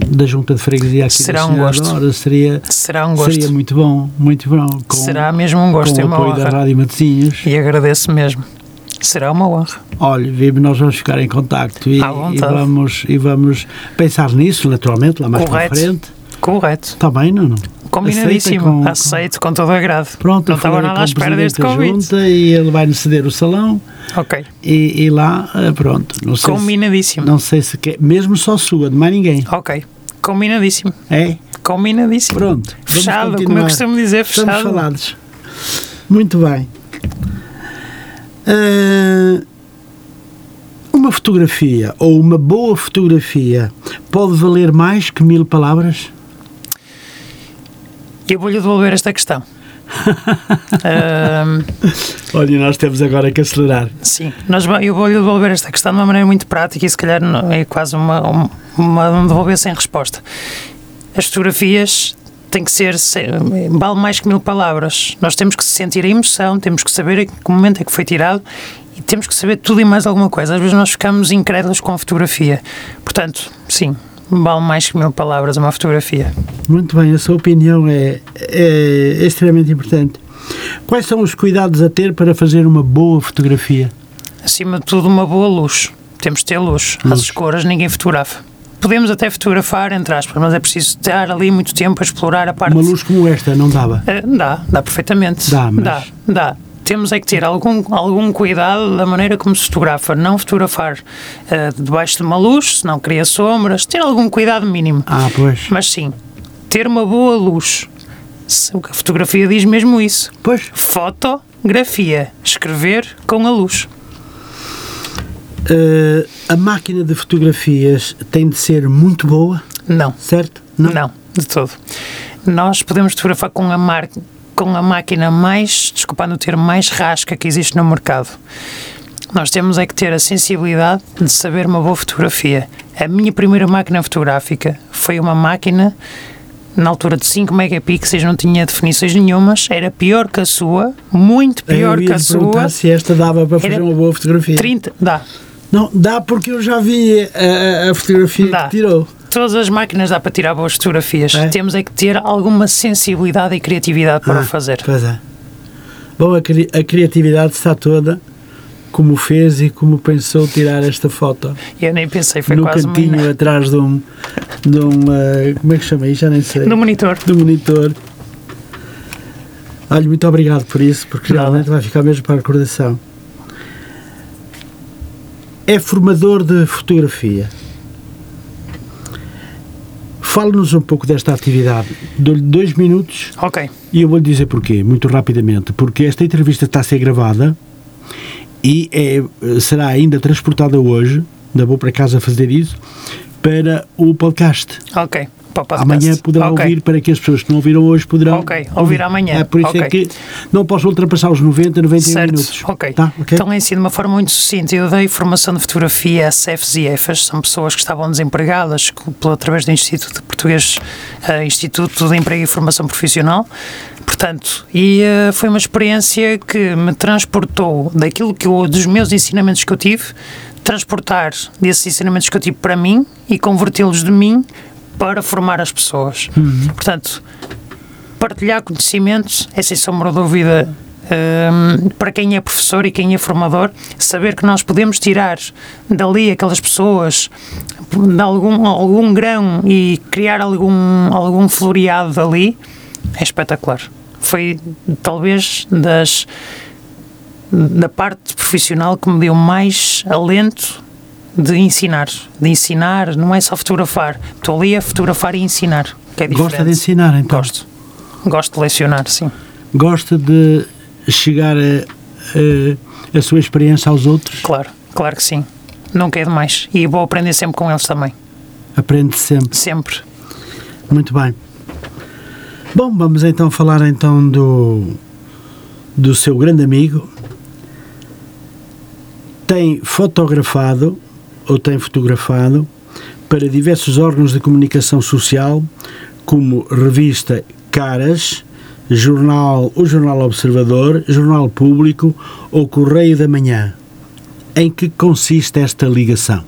Speaker 1: da Junta de Freguesia aqui
Speaker 2: Será um gosto.
Speaker 1: da Hora. Seria,
Speaker 2: Será um gosto.
Speaker 1: seria muito bom, muito bom. Com,
Speaker 2: Será mesmo um gosto
Speaker 1: com o
Speaker 2: uma
Speaker 1: apoio da. Rádio Matosinhos.
Speaker 2: E agradeço mesmo. Será uma honra.
Speaker 1: Olha, Vive, nós vamos ficar em contacto e, e vamos, e vamos pensar nisso, naturalmente, lá mais
Speaker 2: Correto.
Speaker 1: para frente.
Speaker 2: Correto.
Speaker 1: Está bem, Nuno?
Speaker 2: Combinadíssimo.
Speaker 1: Aceita com-
Speaker 2: Aceito com todo agrado.
Speaker 1: Pronto,
Speaker 2: Não estava nada à espera deste convite.
Speaker 1: Junta e ele vai-nos ceder o salão
Speaker 2: Ok.
Speaker 1: e, e lá, eh, pronto, não sei, se,
Speaker 2: Combinadíssimo.
Speaker 1: não sei se quer, mesmo só sua, de mais ninguém,
Speaker 2: Ok. Combinadíssimo.
Speaker 1: é?
Speaker 2: Combinadíssimo.
Speaker 1: Pronto,
Speaker 2: Fechado, como eu costumo dizer,
Speaker 1: Estamos
Speaker 2: fechado.
Speaker 1: falados. Muito bem. Ah, uma fotografia ou uma boa fotografia pode valer mais que mil palavras?
Speaker 2: Eu vou-lhe devolver esta questão. Ahm,
Speaker 1: Olha, nós temos agora que acelerar.
Speaker 2: Sim, nós, eu vou-lhe devolver esta questão de uma maneira muito prática e se calhar é quase uma, um- uma, um devolver sem resposta. As fotografias têm que ser, se- vale mais que mil palavras. Nós temos que sentir a emoção, temos que saber em que momento é que foi tirado e temos que saber tudo e mais alguma coisa. Às vezes nós ficamos incrédulos com a fotografia. Portanto, sim, vale mais que mil palavras uma fotografia.
Speaker 1: Muito bem, a sua opinião é, é extremamente importante. Quais são os cuidados a ter para fazer uma boa fotografia?
Speaker 2: Acima de tudo, uma boa luz. Temos de ter luz.
Speaker 1: Luz.
Speaker 2: escuras ninguém fotografa. Podemos até fotografar, entre aspas, mas é preciso estar ali muito tempo a explorar a parte.
Speaker 1: Uma luz como esta não dava?
Speaker 2: Eh, Dá, dá perfeitamente.
Speaker 1: Dá, mas-
Speaker 2: Dá, dá. Temos é que ter algum, algum cuidado da maneira como se fotografa. Não fotografar eh, debaixo de uma luz, senão cria sombras. Ter algum cuidado mínimo.
Speaker 1: Ah, pois.
Speaker 2: Mas sim, ter uma boa luz. Se- A fotografia diz mesmo isso.
Speaker 1: Pois.
Speaker 2: Fotografia. Escrever com a luz.
Speaker 1: Eh, a máquina de fotografias tem de ser muito boa,
Speaker 2: Não.
Speaker 1: certo?
Speaker 2: Não, de todo. Nós podemos fotografar com a, mar... com a máquina mais, desculpando o termo, mais rasca que existe no mercado. Nós temos é que ter a sensibilidade de saber uma boa fotografia. A minha primeira máquina fotográfica foi uma máquina na altura de 5 megapixels, não tinha definições nenhumas, era pior que a sua, muito pior que a sua.
Speaker 1: se esta dava para fazer uma boa fotografia.
Speaker 2: 30, dá.
Speaker 1: Não, dá porque eu já vi a, a- a fotografia
Speaker 2: Dá.
Speaker 1: que tirou.
Speaker 2: Todas as máquinas dá para tirar boas fotografias.
Speaker 1: É?
Speaker 2: Temos é que ter alguma sensibilidade e criatividade para
Speaker 1: Ah,
Speaker 2: o fazer.
Speaker 1: Pois é. Bom, a, cri- a criatividade está toda como fez e como pensou tirar esta foto.
Speaker 2: Eu nem pensei, foi
Speaker 1: no
Speaker 2: quase
Speaker 1: cantinho
Speaker 2: uma...
Speaker 1: atrás de um, de um eh, como é que chama isso? Já nem sei.
Speaker 2: no monitor.
Speaker 1: do monitor. Olha, muito obrigado por isso, porque
Speaker 2: Nada.
Speaker 1: realmente vai ficar mesmo para a recordação. É formador de fotografia. Fale-nos um pouco desta atividade. Dou-lhe dois minutos
Speaker 2: Ok.
Speaker 1: e eu vou-lhe dizer porquê, muito rapidamente. Porque esta entrevista está a ser gravada e é, será ainda transportada hoje, ainda vou para casa fazer isso, para o podcast.
Speaker 2: Ok. Para o podcast.
Speaker 1: Amanhã poderão
Speaker 2: Ok.
Speaker 1: ouvir, para que as pessoas que não ouviram hoje poderão
Speaker 2: Ok, ouvir amanhã.
Speaker 1: É por isso é
Speaker 2: Ok.
Speaker 1: que não posso ultrapassar os 90, 91
Speaker 2: Certo,
Speaker 1: minutos.
Speaker 2: ok.
Speaker 1: Tá? ok?
Speaker 2: Então, em si, de uma forma muito sucinta, eu dei formação de fotografia a CEFs e EFAs, são pessoas que estavam desempregadas através do Instituto Português, eh, Instituto de Emprego e Formação Profissional. Portanto, e eh, foi uma experiência que me transportou daquilo que eu, dos meus ensinamentos que eu tive, transportar desses ensinamentos que eu tive para mim e convertê-los de mim para formar as pessoas. Portanto, partilhar conhecimentos é sem sombra de dúvida hum, para quem é professor e quem é formador, saber que nós podemos tirar dali aquelas pessoas de algum, algum grão e criar algum, algum floreado dali é espetacular. Foi talvez das da parte profissional que me deu mais alento de ensinar. De ensinar, não é só fotografar. Estou ali a fotografar e ensinar, que é diferente.
Speaker 1: Gosta de ensinar, então?
Speaker 2: Gosto. Gosto de lecionar, sim.
Speaker 1: Gosta de chegar a, a, a sua experiência aos outros?
Speaker 2: Claro, claro que sim. Nunca é demais. E vou aprender sempre com eles também.
Speaker 1: Aprende sempre.
Speaker 2: Sempre.
Speaker 1: Muito bem. Bom, vamos então falar então do, do seu grande amigo. Tem fotografado, ou tem fotografado, para diversos órgãos de comunicação social, como revista Caras, jornal, o Jornal Observador, Jornal Público ou Correio da Manhã. Em que consiste esta ligação?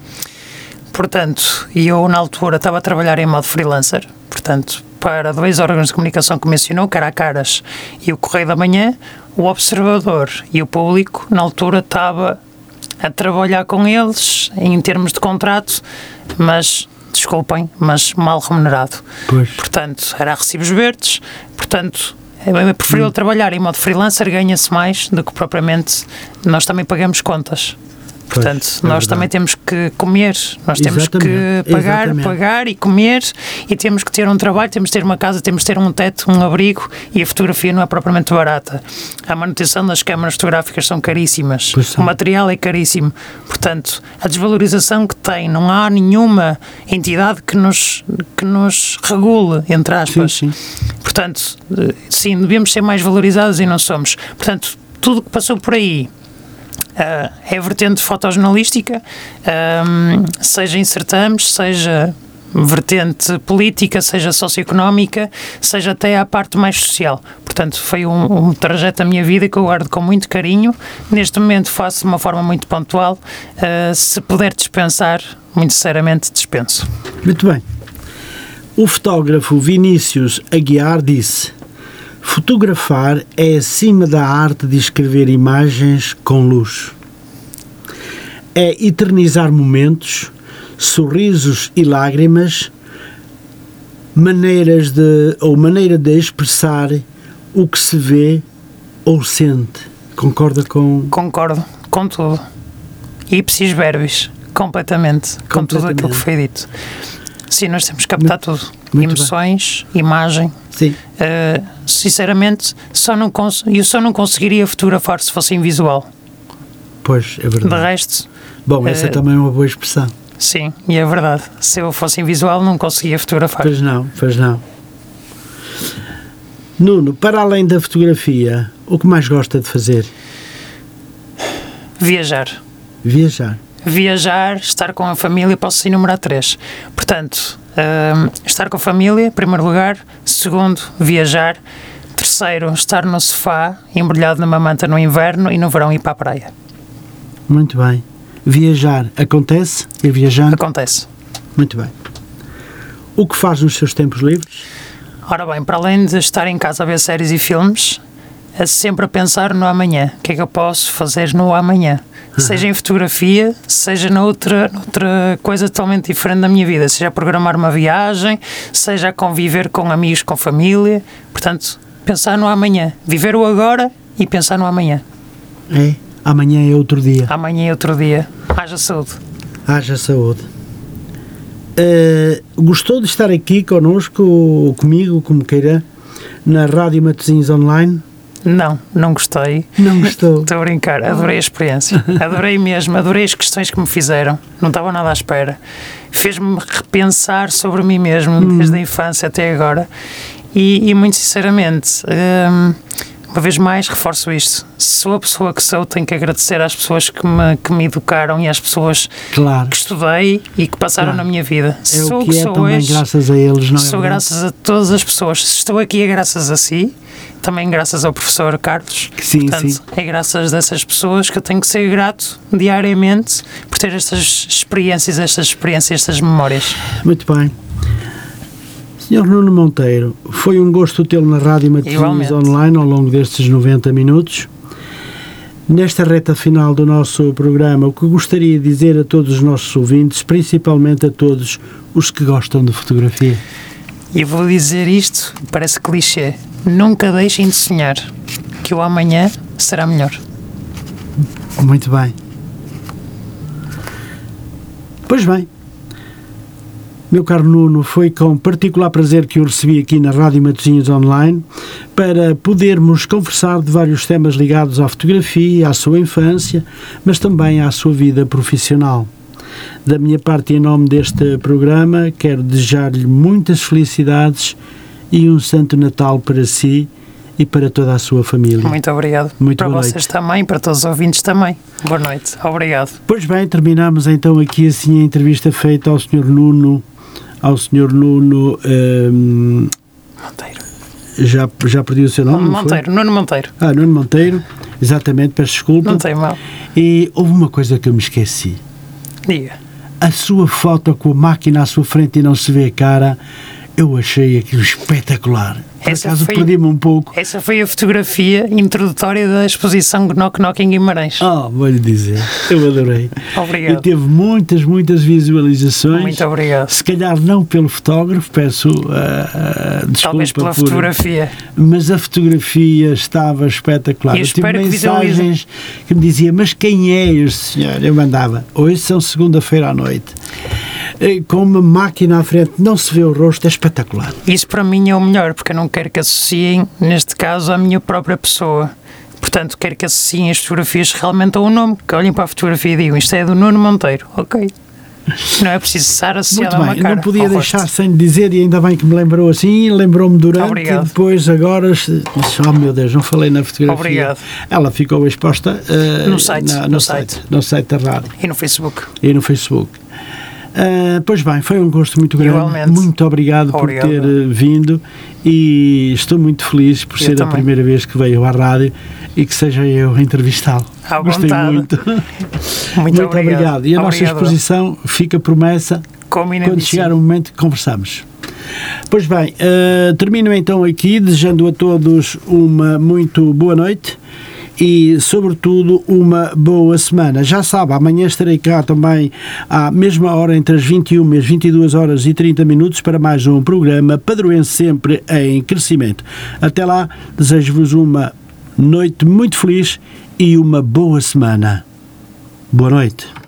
Speaker 2: Portanto, eu na altura estava a trabalhar em modo freelancer, portanto, para dois órgãos de comunicação que mencionou, era a Caras e o Correio da Manhã, o Observador e o Público, na altura estava a trabalhar com eles em termos de contrato, mas, desculpem, mas mal remunerado.
Speaker 1: Pois.
Speaker 2: Portanto, era a recibos verdes, portanto, é preferível trabalhar em modo freelancer, ganha-se mais do que propriamente nós também pagamos contas.
Speaker 1: Pois,
Speaker 2: Portanto,
Speaker 1: é
Speaker 2: nós
Speaker 1: verdade.
Speaker 2: também temos que comer, nós temos que pagar,
Speaker 1: exatamente.
Speaker 2: pagar e comer e temos que ter um trabalho, temos que ter uma casa, temos que ter um teto, um abrigo e a fotografia não é propriamente barata. A manutenção das câmaras fotográficas são caríssimas,
Speaker 1: Pois
Speaker 2: o material é caríssimo. Portanto, a desvalorização que tem, não há nenhuma entidade que nos, que nos regule, entre aspas.
Speaker 1: Sim,
Speaker 2: Portanto, eh, sim, devemos ser mais valorizados e não somos. Portanto, tudo o que passou por aí ah, é vertente fotojornalística, ahm, seja em certames, seja vertente política, seja socioeconómica, seja até a parte mais social. Portanto, foi um, um trajeto da minha vida que eu guardo com muito carinho. Neste momento faço de uma forma muito pontual. Ah, se puder dispensar, muito sinceramente dispenso.
Speaker 1: Muito bem. O fotógrafo Vinícius Aguiar disse: Fotografar é acima da arte de escrever imagens com luz. É eternizar momentos, sorrisos e lágrimas, maneiras de ou maneira de expressar o que se vê ou sente. Concorda com
Speaker 2: Concordo com tudo. Ipsis verbis, completamente, com tudo aquilo que
Speaker 1: Completamente.
Speaker 2: foi dito. Sim, nós temos que captar tudo.
Speaker 1: muito
Speaker 2: Emoções, imagem.
Speaker 1: Sim.
Speaker 2: Uh, sinceramente, só não cons- eu só não conseguiria fotografar se fosse em visual.
Speaker 1: Pois, é
Speaker 2: De
Speaker 1: verdade.
Speaker 2: resto,
Speaker 1: Bom, essa
Speaker 2: eh,
Speaker 1: também é uma boa expressão.
Speaker 2: sim, e é verdade. Se eu fosse em visual, não conseguia fotografar.
Speaker 1: Pois não, pois não. Nuno, para além da fotografia, o que mais gosta de fazer?
Speaker 2: Viajar.
Speaker 1: Viajar.
Speaker 2: Viajar, estar com a família, posso enumerar três. Portanto, hum, estar com a família, em primeiro lugar. Segundo, viajar. Terceiro, estar no sofá, embrulhado numa manta no inverno e no verão ir para a praia.
Speaker 1: Muito bem. Viajar acontece? Ir viajando?
Speaker 2: Acontece.
Speaker 1: Muito bem. O que faz nos seus tempos livres?
Speaker 2: Ora bem, para além de estar em casa a ver séries e filmes, sempre a pensar no amanhã. O que é que eu posso fazer no amanhã? Seja em fotografia, seja noutra, noutra coisa totalmente diferente da minha vida. Seja a programar uma viagem, seja a conviver com amigos, com família. Portanto, pensar no amanhã. Viver o agora e pensar no amanhã.
Speaker 1: É? Amanhã é outro dia.
Speaker 2: Amanhã é outro dia. Haja saúde.
Speaker 1: Haja saúde. Uh, gostou de estar aqui connosco, comigo, como queira, na Rádio Matosinhos Online?
Speaker 2: Não, não gostei.
Speaker 1: Não gostou?
Speaker 2: Estou a brincar, adorei a experiência. Adorei mesmo, adorei as questões que me fizeram. Não estava nada à espera. Fez-me repensar sobre mim mesmo, hum. desde a infância até agora. E, e muito sinceramente, hum, uma vez mais, reforço isto. Sou a pessoa que sou, tenho que agradecer às pessoas que me, que me educaram e às pessoas
Speaker 1: claro.
Speaker 2: que estudei e que passaram claro. na minha vida.
Speaker 1: É sou o que, que é sou também hoje, graças a eles, não é?
Speaker 2: Sou graças a todas as pessoas. Estou aqui é graças a si, também graças ao professor Carlos.
Speaker 1: Sim,
Speaker 2: Portanto,
Speaker 1: sim.
Speaker 2: é graças a essas pessoas que eu tenho que ser grato diariamente por ter estas experiências, estas experiências, estas memórias.
Speaker 1: Muito bem. Senhor Nuno Monteiro, foi um gosto tê-lo na Rádio Matosinhos Online ao longo destes 90 minutos. Nesta reta final do nosso programa, o que gostaria de dizer a todos os nossos ouvintes, principalmente a todos os que gostam de fotografia?
Speaker 2: E vou dizer isto, parece clichê. Nunca deixem de sonhar que o amanhã será melhor.
Speaker 1: Muito bem. Pois bem, meu caro Nuno, foi com particular prazer que o recebi aqui na Rádio Matosinhos Online para podermos conversar de vários temas ligados à fotografia, à sua infância, mas também à sua vida profissional. Da minha parte, em nome deste programa, quero desejar-lhe muitas felicidades e um Santo Natal para si e para toda a sua família.
Speaker 2: Muito obrigado.
Speaker 1: Muito
Speaker 2: para vocês
Speaker 1: noite.
Speaker 2: também, para todos os ouvintes também. Boa noite. Obrigado.
Speaker 1: Pois bem, terminamos então aqui assim a entrevista feita ao Sr. Nuno ao senhor Nuno um,
Speaker 2: Monteiro.
Speaker 1: Já, já perdi o seu nome?
Speaker 2: Monteiro, Nuno Monteiro.
Speaker 1: Ah, Nuno Monteiro, exatamente, peço desculpa.
Speaker 2: Não tem mal.
Speaker 1: E houve uma coisa que eu me esqueci.
Speaker 2: Diga.
Speaker 1: A sua foto com a máquina à sua frente e não se vê a cara, eu achei aquilo espetacular. Por essa acaso perdi-me um pouco.
Speaker 2: Essa foi a fotografia introdutória da exposição Knock Knock em Guimarães.
Speaker 1: Oh, vou-lhe dizer, eu adorei.
Speaker 2: obrigado.
Speaker 1: E teve muitas, muitas visualizações.
Speaker 2: Muito obrigado.
Speaker 1: Se calhar não pelo fotógrafo, peço uh, uh, desculpa.
Speaker 2: Talvez pela
Speaker 1: por,
Speaker 2: fotografia.
Speaker 1: Mas a fotografia estava espetacular.
Speaker 2: E eu,
Speaker 1: eu tive mensagens
Speaker 2: que,
Speaker 1: que me diziam, mas quem é este senhor? Eu mandava, hoje são segunda-feira à noite com uma máquina à frente, não se vê o rosto, é espetacular.
Speaker 2: Isso para mim é o melhor, porque eu não quero que associem, neste caso, à minha própria pessoa. Portanto, quero que associem as fotografias realmente ao nome, que olhem para a fotografia e digam isto é do Nuno Monteiro. Ok. Não é preciso estar associado
Speaker 1: Muito bem,
Speaker 2: a uma cara.
Speaker 1: não podia deixar
Speaker 2: rosto.
Speaker 1: sem dizer, e ainda bem que me lembrou assim, lembrou-me durante
Speaker 2: Obrigado.
Speaker 1: e depois agora, oh meu Deus, não falei na fotografia.
Speaker 2: Obrigado.
Speaker 1: Ela ficou exposta uh,
Speaker 2: no, site,
Speaker 1: na,
Speaker 2: no,
Speaker 1: no
Speaker 2: site,
Speaker 1: site, no site da rádio.
Speaker 2: E no Facebook.
Speaker 1: E no Facebook. Uh, pois bem, foi um gosto muito grande.
Speaker 2: Igualmente.
Speaker 1: Muito obrigado,
Speaker 2: obrigado.
Speaker 1: por ter uh, vindo e estou muito feliz por
Speaker 2: eu
Speaker 1: ser
Speaker 2: também.
Speaker 1: a primeira vez que veio à rádio e que seja eu a entrevistá-lo. Gostei
Speaker 2: vontade.
Speaker 1: muito.
Speaker 2: Muito,
Speaker 1: muito obrigado. E a nossa
Speaker 2: Obrigado.
Speaker 1: exposição fica promessa quando chegar o momento que conversamos. Pois bem, uh, termino então aqui desejando a todos uma muito boa noite e, sobretudo, uma boa semana. Já sabe, amanhã estarei cá também à mesma hora, entre as 21 e as 22 horas e 30 minutos, para mais um programa Padroense Sempre em Crescimento. Até lá, desejo-vos uma noite muito feliz e uma boa semana. Boa noite.